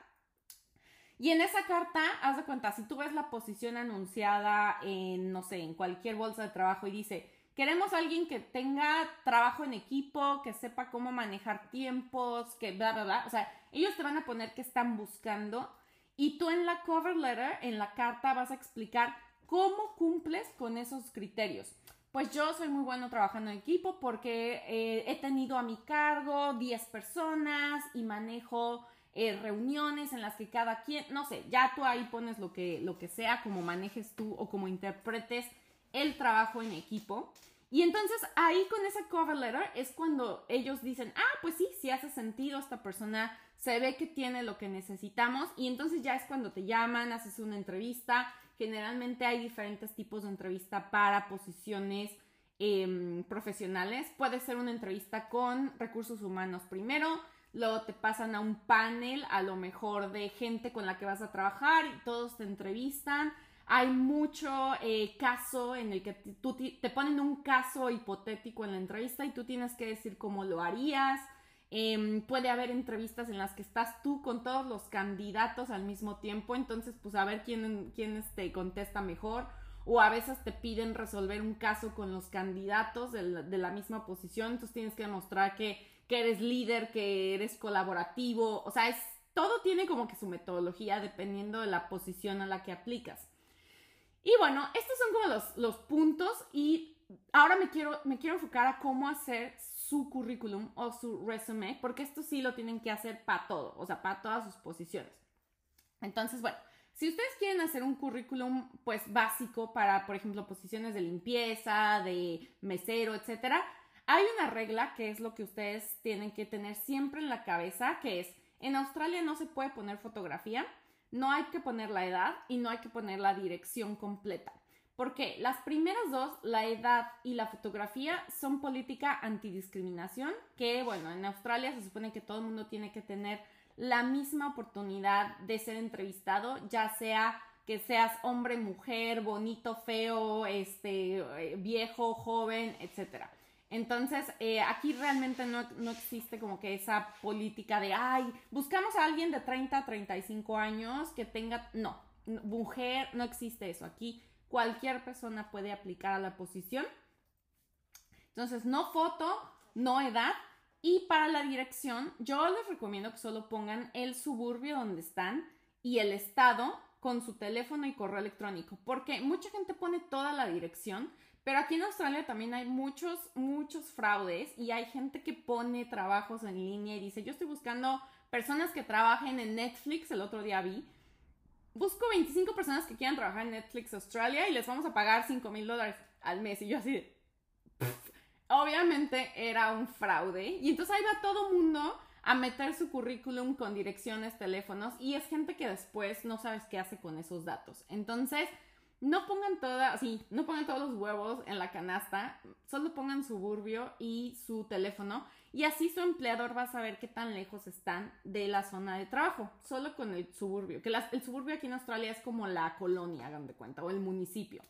Y en esa carta, haz de cuenta, si tú ves la posición anunciada en, no sé, en cualquier bolsa de trabajo y dice, Queremos a alguien que tenga trabajo en equipo, que sepa cómo manejar tiempos, que bla, bla, bla. O sea, ellos te van a poner qué están buscando y tú en la cover letter, en la carta, vas a explicar cómo cumples con esos criterios. Pues yo soy muy bueno trabajando en equipo porque eh, he tenido a mi cargo 10 personas y manejo eh, reuniones en las que cada quien, no sé, ya tú ahí pones lo que, lo que sea, como manejes tú o como interpretes el trabajo en equipo. Y entonces ahí con esa cover letter es cuando ellos dicen, ah, pues sí, sí hace sentido, esta persona se ve que tiene lo que necesitamos y entonces ya es cuando te llaman, haces una entrevista. Generalmente hay diferentes tipos de entrevista para posiciones em, profesionales. Puede ser una entrevista con recursos humanos primero, luego te pasan a un panel a lo mejor de gente con la que vas a trabajar y todos te entrevistan hay mucho eh, caso en el que tú te ponen un caso hipotético en la entrevista y tú tienes que decir cómo lo harías. Em, puede haber entrevistas en las que estás tú con todos los candidatos al mismo tiempo, entonces pues a ver quién, quién este, contesta mejor. O a veces te piden resolver un caso con los candidatos de la, misma posición, entonces tienes que demostrar que, que eres líder, que eres colaborativo, o sea, es, todo tiene como que su metodología dependiendo de la posición a la que aplicas. Y bueno, estos son como los, puntos y ahora me quiero, me quiero enfocar a cómo hacer su currículum o su resumen, porque esto sí lo tienen que hacer para todo, o sea, para todas sus posiciones. Entonces, bueno, si ustedes quieren hacer un currículum, pues básico para, por ejemplo, posiciones de limpieza, de mesero, etcétera, hay una regla que es lo que ustedes tienen que tener siempre en la cabeza, que es, en Australia no se puede poner fotografía, no hay que poner la edad y no hay que poner la dirección completa. Porque las primeras dos, la edad y la fotografía, son política antidiscriminación, que bueno, en Australia se supone que todo el mundo tiene que tener la misma oportunidad de ser entrevistado, ya sea que seas hombre, mujer, bonito, feo, este, eh, viejo, joven, etc. Entonces, eh, aquí realmente no, no, existe como que esa política de, ay, buscamos a alguien de 30 a 35 años que tenga, no, mujer, no existe eso. Aquí cualquier persona puede aplicar a la posición. Entonces, no foto, no edad. Y para la dirección, yo les recomiendo que solo pongan el suburbio donde están y el estado con su teléfono y correo electrónico, porque mucha gente pone toda la dirección, pero aquí en Australia también hay muchos, muchos fraudes y hay gente que pone trabajos en línea y dice, yo estoy buscando personas que trabajen en Netflix, el otro día vi, busco 25 personas que quieran trabajar en Netflix Australia y les vamos a pagar 5 mil dólares al mes. Y yo así de... Obviamente era un fraude. Y entonces ahí va todo mundo a meter su currículum con direcciones, teléfonos y es gente que después no sabes qué hace con esos datos. Entonces, no pongan toda, sí, no pongan todos los huevos en la canasta, solo pongan suburbio y su teléfono y así su empleador va a saber qué tan lejos están de la zona de trabajo, solo con el suburbio, que el suburbio aquí en Australia es como la colonia, hagan de cuenta, o el municipio.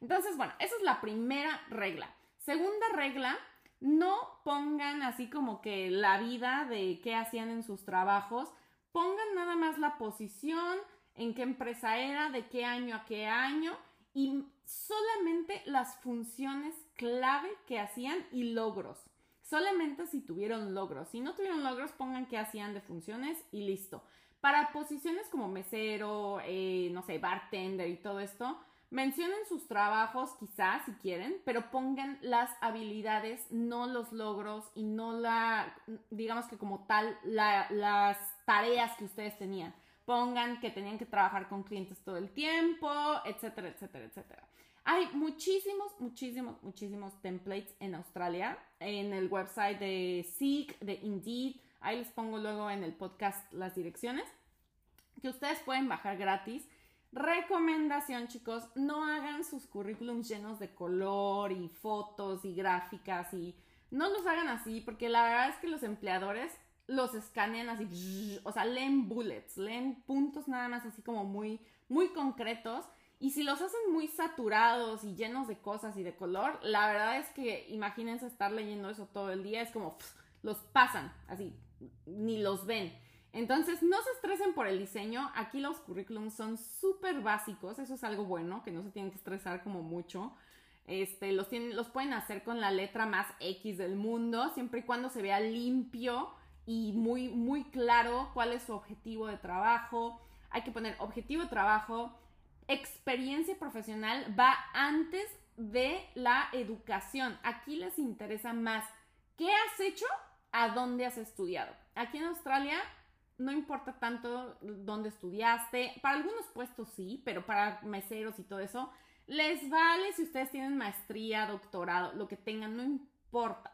Entonces, bueno, esa es la primera regla. Segunda regla, no pongan así como que la vida de qué hacían en sus trabajos, pongan nada más la posición, en qué empresa era, de qué año a qué año y solamente las funciones clave que hacían y logros. Solamente si tuvieron logros. Si no tuvieron logros, pongan qué hacían de funciones y listo. Para posiciones como mesero, eh, no sé, bartender y todo esto, Mencionen sus trabajos quizás si quieren, pero pongan las habilidades, no los logros y no la, digamos que como tal, las tareas que ustedes tenían. Pongan que tenían que trabajar con clientes todo el tiempo, etcétera, etcétera, etcétera. Hay muchísimos, muchísimos, muchísimos templates en Australia, en el website de Seek, de Indeed. Ahí les pongo luego en el podcast las direcciones que ustedes pueden bajar gratis Recomendación, chicos, no hagan sus currículums llenos de color y fotos y gráficas y no los hagan así porque la verdad es que los empleadores los escanean así, o sea, leen bullets, leen puntos nada más así como muy, muy concretos. Y si los hacen muy saturados y llenos de cosas y de color, la verdad es que imagínense estar leyendo eso todo el día, es como los pasan así, ni los ven. Entonces, no se estresen por el diseño. Aquí los currículums son súper básicos. Eso es algo bueno, que no se tienen que estresar como mucho. Este, los, tienen, los pueden hacer con la letra más X del mundo, siempre y cuando se vea limpio y muy, muy claro cuál es su objetivo de trabajo. Hay que poner objetivo de trabajo. Experiencia profesional va antes de la educación. Aquí les interesa más qué has hecho, a dónde has estudiado. Aquí en Australia no importa tanto dónde estudiaste, para algunos puestos sí, pero para meseros y todo eso, les vale si ustedes tienen maestría, doctorado, lo que tengan, no importa.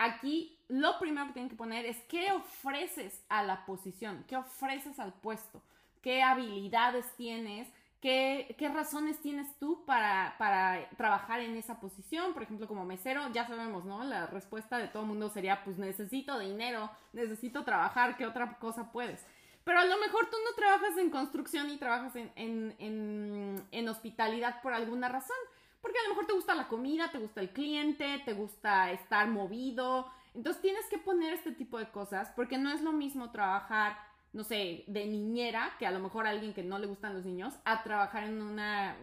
Aquí lo primero que tienen que poner es qué ofreces a la posición, qué ofreces al puesto, qué habilidades tienes, ¿Qué, razones tienes tú para, para, trabajar en esa posición? Por ejemplo, como mesero, ya sabemos, ¿no? La respuesta de todo el mundo sería, pues necesito dinero, necesito trabajar, ¿qué otra cosa puedes? Pero a lo mejor tú no trabajas en construcción y trabajas en, en, en hospitalidad por alguna razón. Porque a lo mejor te gusta la comida, te gusta el cliente, te gusta estar movido. Entonces tienes que poner este tipo de cosas porque no es lo mismo trabajar no sé, de niñera, que a lo mejor a alguien que no le gustan los niños, a trabajar en una,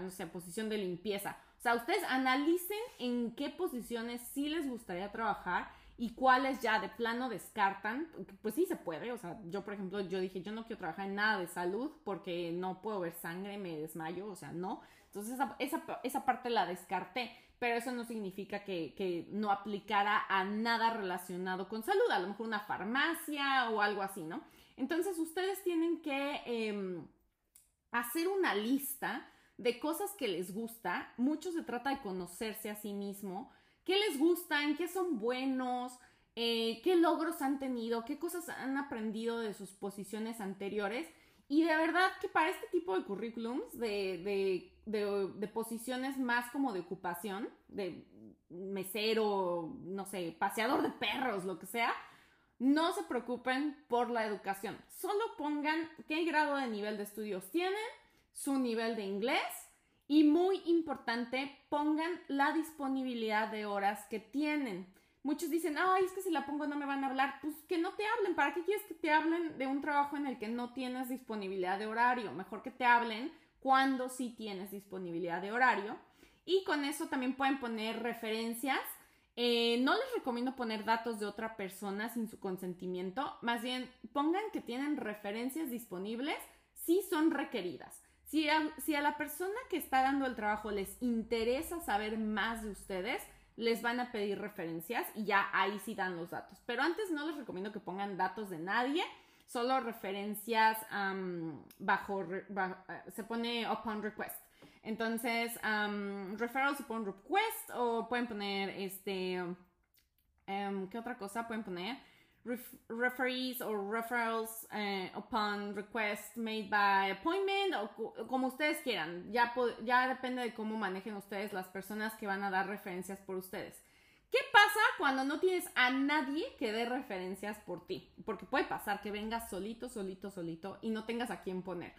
no sé, posición de limpieza. O sea, ustedes analicen en qué posiciones sí les gustaría trabajar y cuáles ya de plano descartan. Pues sí se puede, o sea, yo por ejemplo, yo dije, yo no quiero trabajar en nada de salud porque no puedo ver sangre, me desmayo, o sea, no. Entonces esa, esa, parte la descarté pero eso no significa que, no aplicara a nada relacionado con salud, a lo mejor una farmacia o algo así, ¿no? Entonces ustedes tienen que em, hacer una lista de cosas que les gusta, mucho se trata de conocerse a sí mismo, qué les gusta, en qué son buenos, eh, qué logros han tenido, qué cosas han aprendido de sus posiciones anteriores y de verdad que para este tipo de currículums, de, posiciones más como de ocupación, de mesero, no sé, paseador de perros, lo que sea, no se preocupen por la educación. Solo pongan qué grado de nivel de estudios tienen, su nivel de inglés Y muy importante, pongan la disponibilidad de horas que tienen. Muchos dicen, ay, es que si la pongo no me van a hablar. Pues que no te hablen. ¿Para qué quieres que te hablen de un trabajo en el que no tienes disponibilidad de horario? Mejor que te hablen cuando sí tienes disponibilidad de horario. Y con eso también pueden poner referencias. Eh, no les recomiendo poner datos de otra persona sin su consentimiento. Más bien, pongan que tienen referencias disponibles si son requeridas. Si a, la persona que está dando el trabajo les interesa saber más de ustedes, les van a pedir referencias y ya ahí sí dan los datos. Pero antes no les recomiendo que pongan datos de nadie, solo referencias bajo, eh, se pone upon request. Entonces, referrals upon request o pueden poner este, em, ¿qué otra cosa pueden poner? referees o referrals eh, upon request made by appointment o como ustedes quieran. Ya, ya depende de cómo manejen ustedes las personas que van a dar referencias por ustedes. ¿Qué pasa cuando no tienes a nadie que dé referencias por ti? Porque puede pasar que vengas solito, solito, solito y no tengas a quién poner.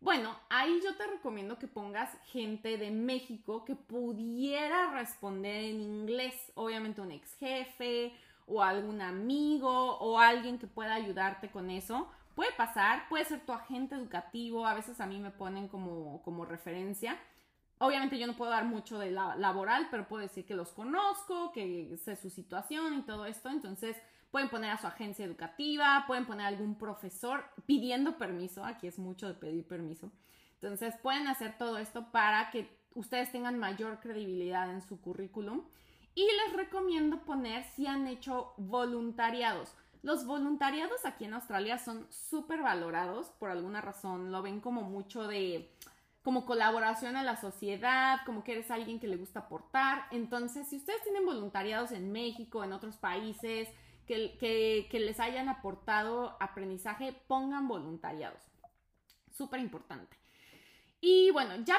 Bueno, ahí yo te recomiendo que pongas gente de México que pudiera responder en inglés. Obviamente un ex jefe o algún amigo o alguien que pueda ayudarte con eso. Puede pasar, puede ser tu agente educativo, a veces a mí me ponen como, como referencia. Obviamente yo no puedo dar mucho de la, laboral, pero puedo decir que los conozco, que sé su situación y todo esto. Entonces pueden poner a su agencia educativa, pueden poner a algún profesor pidiendo permiso. Aquí es mucho de pedir permiso. Entonces pueden hacer todo esto para que ustedes tengan mayor credibilidad en su currículum. Y les recomiendo poner si han hecho voluntariados. Los voluntariados aquí en Australia son súper valorados por alguna razón. Lo ven como mucho de como colaboración a la sociedad, como que eres alguien que le gusta aportar. Entonces, si ustedes tienen voluntariados en México, en otros países, que, que les hayan aportado aprendizaje, pongan voluntariados. Súper importante. Y bueno, ya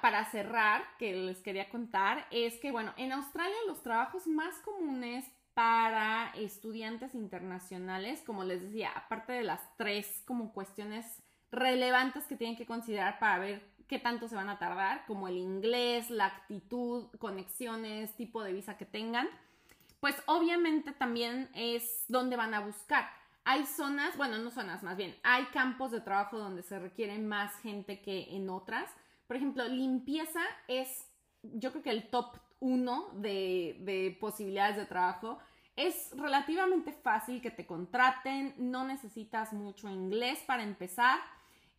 para, cerrar, que les quería contar, es que bueno, en Australia los trabajos más comunes para estudiantes internacionales, como les decía, aparte de las tres como cuestiones relevantes que tienen que considerar para ver qué tanto se van a tardar, como el inglés, la actitud, conexiones, tipo de visa que tengan, pues obviamente también es donde van a buscar. Hay zonas, bueno, no zonas más bien, hay campos de trabajo donde se requiere más gente que en otras. Por ejemplo, limpieza es, yo creo que el top uno de, posibilidades de trabajo. Es relativamente fácil que te contraten, no necesitas mucho inglés para empezar.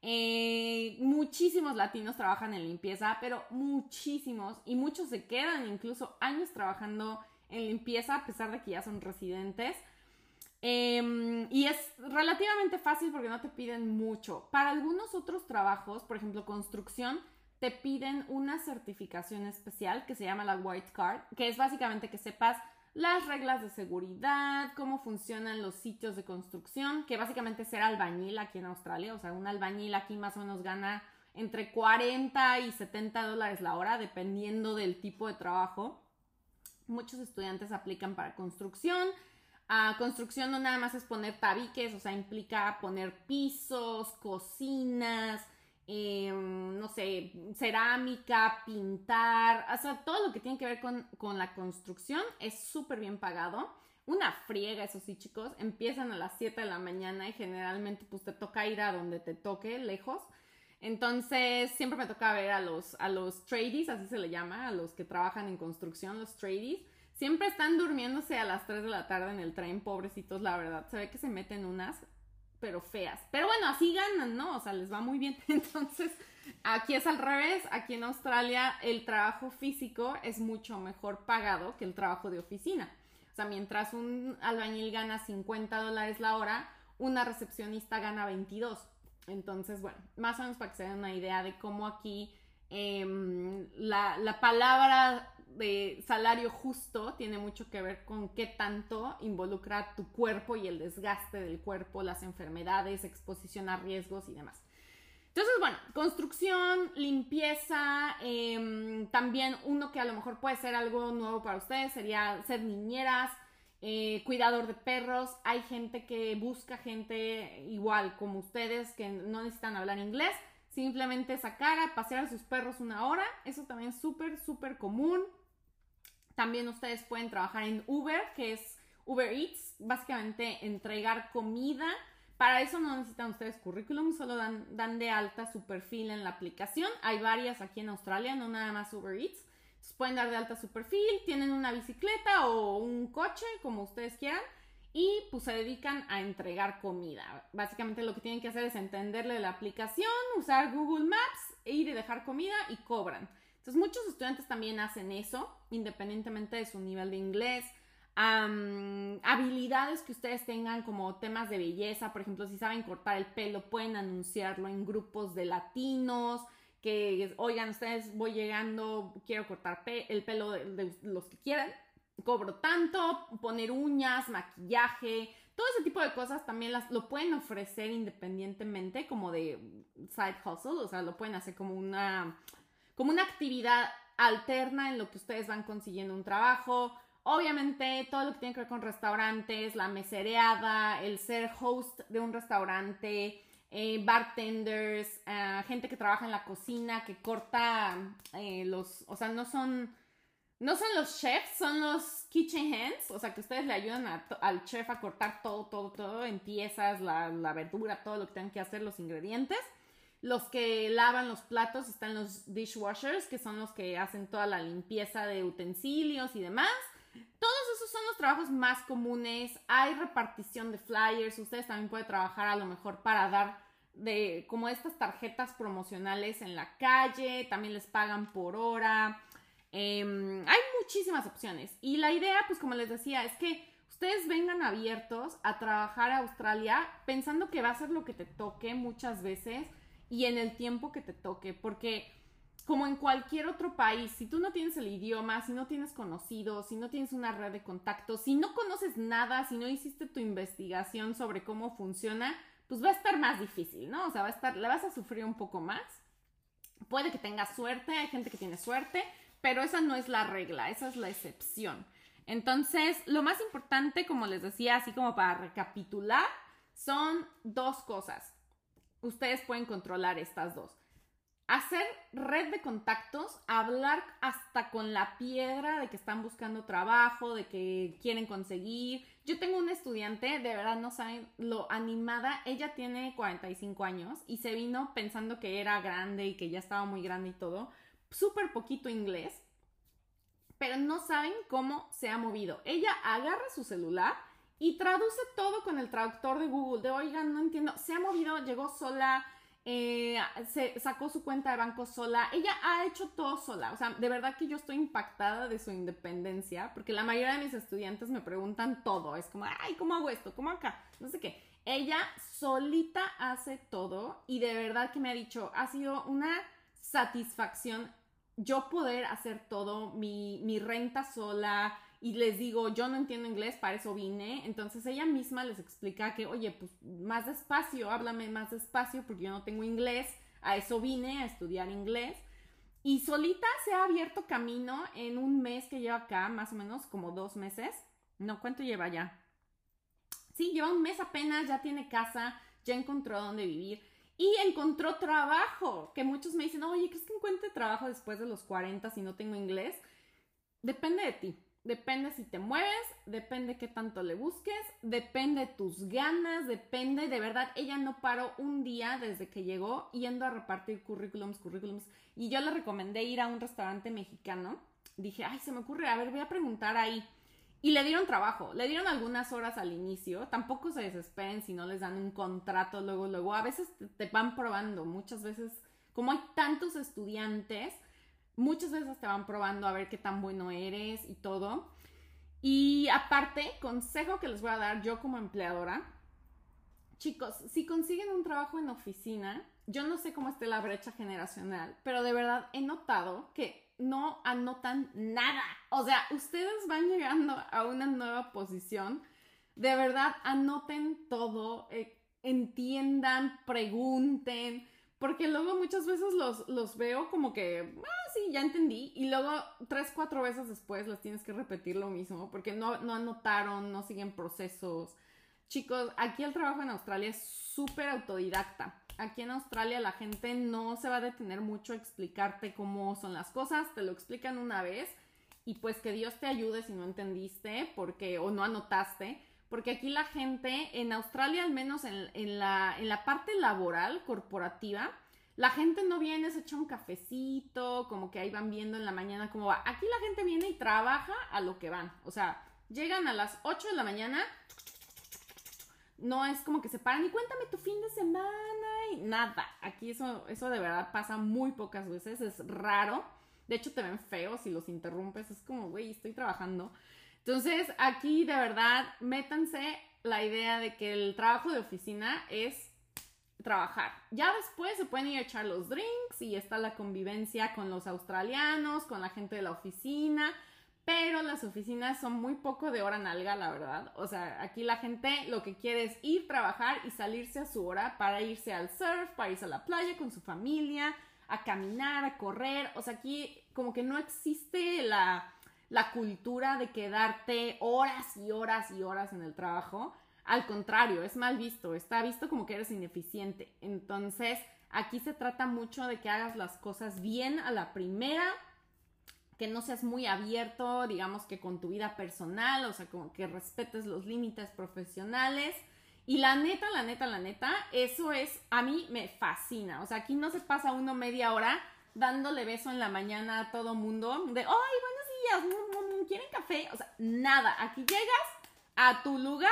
Eh, muchísimos latinos trabajan en limpieza, pero muchísimos y muchos se quedan incluso años trabajando en limpieza a pesar de que ya son residentes. Em, y es relativamente fácil porque no te piden mucho. Para algunos otros trabajos, por ejemplo, construcción, te piden una certificación especial que se llama la White Card, que es básicamente que sepas las reglas de seguridad, cómo funcionan los sitios de construcción, que básicamente es ser albañil aquí en Australia. O sea, un albañil aquí más o menos gana entre 40 y 70 dólares la hora, dependiendo del tipo de trabajo. Muchos estudiantes aplican para construcción construcción no nada más es poner tabiques, o sea, implica poner pisos, cocinas, em, no sé, cerámica, pintar, o sea, todo lo que tiene que ver con, con la construcción es súper bien pagado. Una friega, eso sí, chicos, empiezan a las 7 de la mañana y generalmente pues te toca ir a donde te toque, lejos. Entonces, siempre me toca ver a los, a los tradies, así se le llama, a los que trabajan en construcción, los tradies Siempre están durmiéndose a las 3 de la tarde en el tren, pobrecitos, la verdad. Se ve que se meten unas, pero feas. Pero bueno, así ganan, ¿no? O sea, les va muy bien. Entonces, aquí es al revés. Aquí en Australia el trabajo físico es mucho mejor pagado que el trabajo de oficina. O sea, mientras un albañil gana 50 dólares la hora, una recepcionista gana 22. Entonces, bueno, más o menos para que se den una idea de cómo aquí em, la, la palabra de salario justo tiene mucho que ver con qué tanto involucra tu cuerpo y el desgaste del cuerpo, las enfermedades, exposición a riesgos y demás. Entonces, bueno, construcción, limpieza, em, también uno que a lo mejor puede ser algo nuevo para ustedes sería ser niñeras, eh, cuidador de perros. Hay gente que busca gente igual como ustedes que no necesitan hablar inglés, simplemente sacar a pasear a sus perros una hora. Eso también es súper, súper común. También ustedes pueden trabajar en Uber, que es Uber Eats, básicamente entregar comida. Para eso no necesitan ustedes currículum, solo dan, dan de alta su perfil en la aplicación. Hay varias aquí en Australia, no nada más Uber Eats. pueden dar de alta su perfil, tienen una bicicleta o un coche, como ustedes quieran y pues se dedican a entregar comida. Básicamente lo que tienen que hacer es entenderle la aplicación, usar Google Maps, ir y dejar comida y cobran. Entonces muchos estudiantes también hacen eso, independientemente de su nivel de inglés. habilidades que ustedes tengan como temas de belleza, por ejemplo, si saben cortar el pelo, pueden anunciarlo en grupos de latinos, que oigan, ustedes voy llegando, quiero cortar el pelo de los que quieran cobro tanto, poner uñas, maquillaje, todo ese tipo de cosas también las, lo pueden ofrecer independientemente como de side hustle, o sea, lo pueden hacer como una, como una actividad alterna en lo que ustedes van consiguiendo un trabajo. Obviamente, todo lo que tiene que ver con restaurantes, la mesereada, el ser host de un restaurante, eh, bartenders, eh, gente que trabaja en la cocina, que corta eh, los, o sea, no son no son los chefs, son los kitchen hands, o sea que ustedes le ayudan al chef a cortar todo, todo, todo en piezas, la, verdura, todo lo que tengan que hacer, los ingredientes. Los que lavan los platos están los dishwashers, que son los que hacen toda la limpieza de utensilios y demás. Todos esos son los trabajos más comunes. Hay repartición de flyers. Ustedes también pueden trabajar a lo mejor para dar de como estas tarjetas promocionales en la calle. También les pagan por hora. Em, hay muchísimas opciones. Y la idea, pues como les decía, es que ustedes vengan abiertos a trabajar a Australia pensando que va a ser lo que te toque muchas veces y en el tiempo que te toque. Porque como en cualquier otro país, si tú no tienes el idioma, si no tienes conocidos, si no tienes una red de contactos, si no conoces nada, si no hiciste tu investigación sobre cómo funciona, pues va a estar más difícil, ¿no? O sea, va a estar, la vas a sufrir un poco más. Puede que tengas suerte, hay gente que tiene suerte, pero esa no es la regla, esa es la excepción. Entonces, lo más importante, como les decía, así como para recapitular, son dos cosas. Ustedes pueden controlar estas dos. Hacer red de contactos, hablar hasta con la piedra de que están buscando trabajo, de que quieren conseguir. Yo tengo una estudiante, de verdad no saben lo animada, ella tiene 45 años y se vino pensando que era grande y que ya estaba muy grande y todo súper poquito inglés, pero no saben cómo se ha movido. Ella agarra su celular y traduce todo con el traductor de Google. De, oigan, no entiendo, se ha movido, llegó sola, eh, se sacó su cuenta de banco sola. Ella ha hecho todo sola. O sea, de verdad que yo estoy impactada de su independencia, porque la mayoría de mis estudiantes me preguntan todo. Es como, ay, ¿cómo hago esto? ¿Cómo acá? No sé qué. Ella solita hace todo y de verdad que me ha dicho, ha sido una satisfacción yo poder hacer todo, mi, renta sola, y les digo, yo no entiendo inglés, para eso vine. Entonces ella misma les explica que, oye, pues más despacio, háblame más despacio porque yo no tengo inglés, a eso vine, a estudiar inglés. Y solita se ha abierto camino en un mes que lleva acá, más o menos como dos meses. No, ¿cuánto lleva ya? Sí, lleva un mes apenas, ya tiene casa, ya encontró dónde vivir y encontró trabajo. Que muchos me dicen, oye, ¿crees que encuentre trabajo después de los 40 si no tengo inglés? Depende de ti. Depende si te mueves, depende qué tanto le busques, depende tus ganas, depende de verdad. Ella no paró un día desde que llegó yendo a repartir currículums, currículums. Y yo le recomendé ir a un restaurante mexicano. Dije, ay, se me ocurre, a ver, voy a preguntar ahí. Y le dieron trabajo, le dieron algunas horas al inicio, tampoco se desesperen si no les dan un contrato luego, luego, a veces te van probando, muchas veces, como hay tantos estudiantes, muchas veces te van probando a ver qué tan bueno eres y todo. Y aparte, consejo que les voy a dar yo como empleadora, chicos, si consiguen un trabajo en oficina, yo no sé cómo esté la brecha generacional, pero de verdad he notado que no anotan nada. O sea, ustedes van llegando a una nueva posición. De verdad, anoten todo, eh, entiendan, pregunten, porque luego muchas veces los, los veo como que, ah, sí, ya entendí, y luego tres, cuatro veces después les tienes que repetir lo mismo, porque no, no anotaron, no siguen procesos. Chicos, aquí el trabajo en Australia es súper autodidacta. Aquí en Australia la gente no se va a detener mucho a explicarte cómo son las cosas, te lo explican una vez y pues que Dios te ayude si no entendiste porque o no anotaste, porque aquí la gente, en Australia al menos en, la, parte laboral, corporativa, la gente no viene, se echa un cafecito, como que ahí van viendo en la mañana cómo va. Aquí la gente viene y trabaja a lo que van. O sea, llegan a las 8 de la mañana, no es como que se paran y cuéntame tu fin de semana y nada. Aquí eso, eso de verdad pasa muy pocas veces, es raro. De hecho, te ven feo si los interrumpes, es como, güey, estoy trabajando. Entonces, aquí de verdad, métanse la idea de que el trabajo de oficina es trabajar. Ya después se pueden ir a echar los drinks y está la convivencia con los australianos, con la gente de la oficina, pero las oficinas son muy poco de hora nalga, la verdad. O sea, aquí la gente lo que quiere es ir, trabajar y salirse a su hora para irse al surf, para irse a la playa con su familia, a caminar, a correr. O sea, aquí como que no existe la, la cultura de quedarte horas y horas y horas en el trabajo. Al contrario, es mal visto, está visto como que eres ineficiente. Entonces, aquí se trata mucho de que hagas las cosas bien a la primera, que no seas muy abierto, digamos que con tu vida personal, o sea, como que respetes los límites profesionales. Y la neta, la neta, la neta, eso es, a mí me fascina. O sea, aquí no se pasa uno media hora dándole beso en la mañana a todo mundo de, ¡ay, buenos días! ¿Quieren café? O sea, nada. Aquí llegas a tu lugar,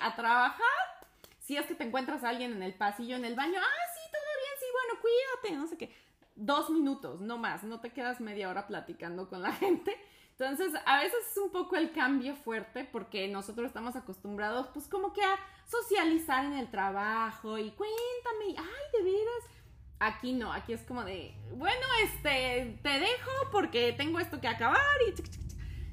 a trabajar. Si es que te encuentras a alguien en el pasillo, en el baño, ah, sí, todo bien, sí, bueno, cuídate, no sé qué. Dos minutos, no más, no te quedas media hora platicando con la gente. Entonces, a veces es un poco el cambio fuerte porque nosotros estamos acostumbrados, pues, como que a socializar en el trabajo y cuéntame, ay, de veras. Aquí no, aquí es como de, bueno, este, te dejo porque tengo esto que acabar y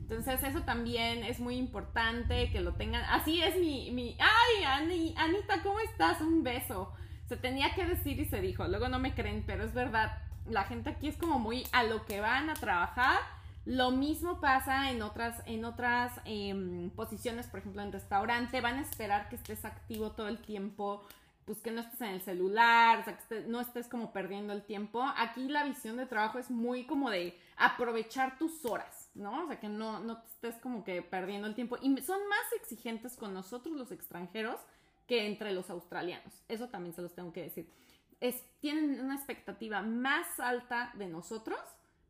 entonces eso también es muy importante que lo tengan. Así es mi, mi, ay, Ani, Anita, ¿cómo estás? Un beso. Se tenía que decir y se dijo. Luego no me creen, pero es verdad. La gente aquí es como muy a lo que van a trabajar. Lo mismo pasa en otras, en otras em, posiciones, por ejemplo, en restaurante. Van a esperar que estés activo todo el tiempo pues que no estés en el celular, o sea, que no estés como perdiendo el tiempo. Aquí la visión de trabajo es muy como de aprovechar tus horas, ¿no? O sea, que no, no estés como que perdiendo el tiempo. Y son más exigentes con nosotros los extranjeros que entre los australianos. Eso también se los tengo que decir. Es, tienen una expectativa más alta de nosotros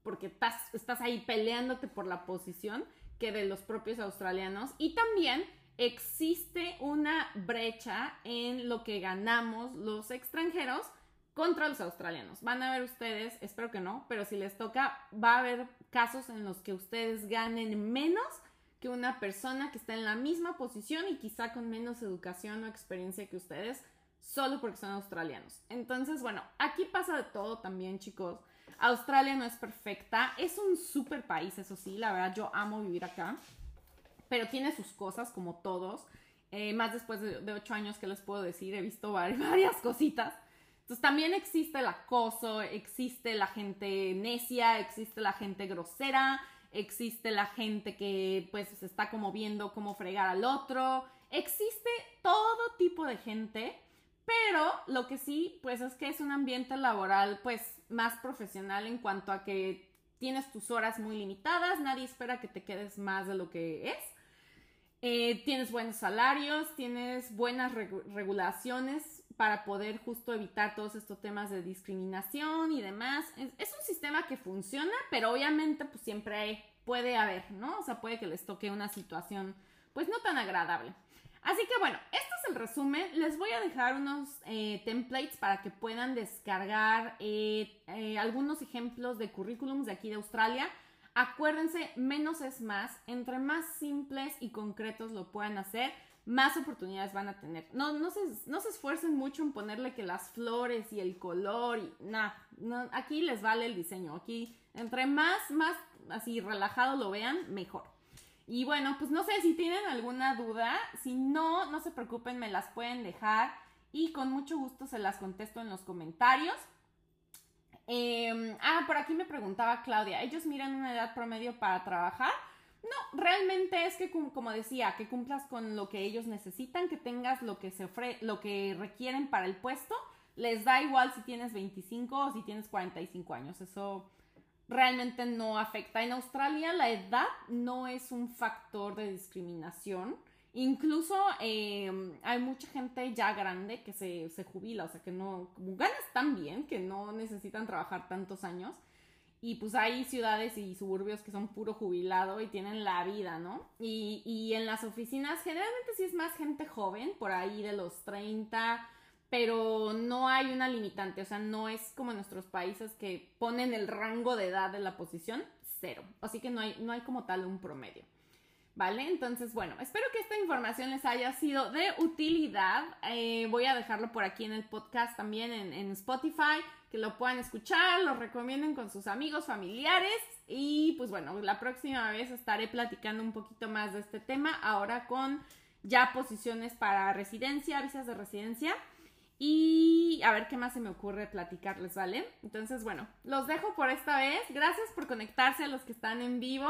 porque estás, estás ahí peleándote por la posición que de los propios australianos. Y también existe una brecha en lo que ganamos los extranjeros contra los australianos. Van a ver ustedes, espero que no, pero si les toca, va a haber casos en los que ustedes ganen menos que una persona que está en la misma posición y quizá con menos educación o experiencia que ustedes, solo porque son australianos. Entonces, bueno, aquí pasa de todo también, chicos. Australia no es perfecta, es un super país, eso sí, la verdad yo amo vivir acá pero tiene sus cosas como todos. Eh, más después de, ocho años que les puedo decir, he visto varias, cositas. Entonces también existe el acoso, existe la gente necia, existe la gente grosera, existe la gente que pues se está como viendo cómo fregar al otro, existe todo tipo de gente, pero lo que sí pues es que es un ambiente laboral pues más profesional en cuanto a que tienes tus horas muy limitadas, nadie espera que te quedes más de lo que es eh, tienes buenos salarios, tienes buenas regulaciones para poder justo evitar todos estos temas de discriminación y demás. Es, un sistema que funciona, pero obviamente pues siempre puede haber, ¿no? O sea, puede que les toque una situación pues no tan agradable. Así que bueno, este es el resumen. Les voy a dejar unos eh, templates para que puedan descargar eh, algunos ejemplos de currículums de aquí de Australia Acuérdense, menos es más. Entre más simples y concretos lo puedan hacer, más oportunidades van a tener. No, no, se, no se esfuercen mucho en ponerle que las flores y el color y nada. No, aquí les vale el diseño. Aquí, entre más, más así relajado lo vean, mejor. Y bueno, pues no sé si tienen alguna duda. Si no, no se preocupen, me las pueden dejar y con mucho gusto se las contesto en los comentarios. Em, ah, por aquí me preguntaba Claudia, ¿ellos miran una edad promedio para trabajar? No, realmente es que, como decía, que cumplas con lo que ellos necesitan, que tengas lo que, se ofre lo que requieren para el puesto, les da igual si tienes 25 o si tienes 45 años. Eso realmente no afecta. En Australia la edad no es un factor de discriminación. Incluso em, hay mucha gente ya grande que se, se, jubila, o sea, que no ganas tan bien que no necesitan trabajar tantos años. Y pues hay ciudades y suburbios que son puro jubilado y tienen la vida, ¿no? Y, y en las oficinas generalmente sí es más gente joven, por ahí de los 30, pero no hay una limitante, o sea, no es como en nuestros países que ponen el rango de edad de la posición cero, así que no hay, no hay como tal un promedio. ¿Vale? Entonces, bueno, espero que esta información les haya sido de utilidad. Eh, voy a dejarlo por aquí en el podcast también en, en Spotify, que lo puedan escuchar, lo recomienden con sus amigos, familiares. Y pues bueno, la próxima vez estaré platicando un poquito más de este tema, ahora con ya posiciones para residencia, visas de residencia. Y a ver qué más se me ocurre platicarles, ¿vale? Entonces, bueno, los dejo por esta vez. Gracias por conectarse a los que están en vivo.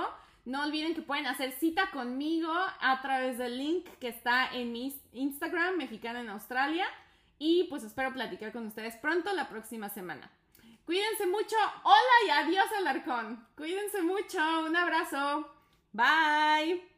No olviden que pueden hacer cita conmigo a través del link que está en mi Instagram, Mexicana en Australia. Y pues espero platicar con ustedes pronto la próxima semana. Cuídense mucho. Hola y adiós, Alarcón. Cuídense mucho. Un abrazo. Bye.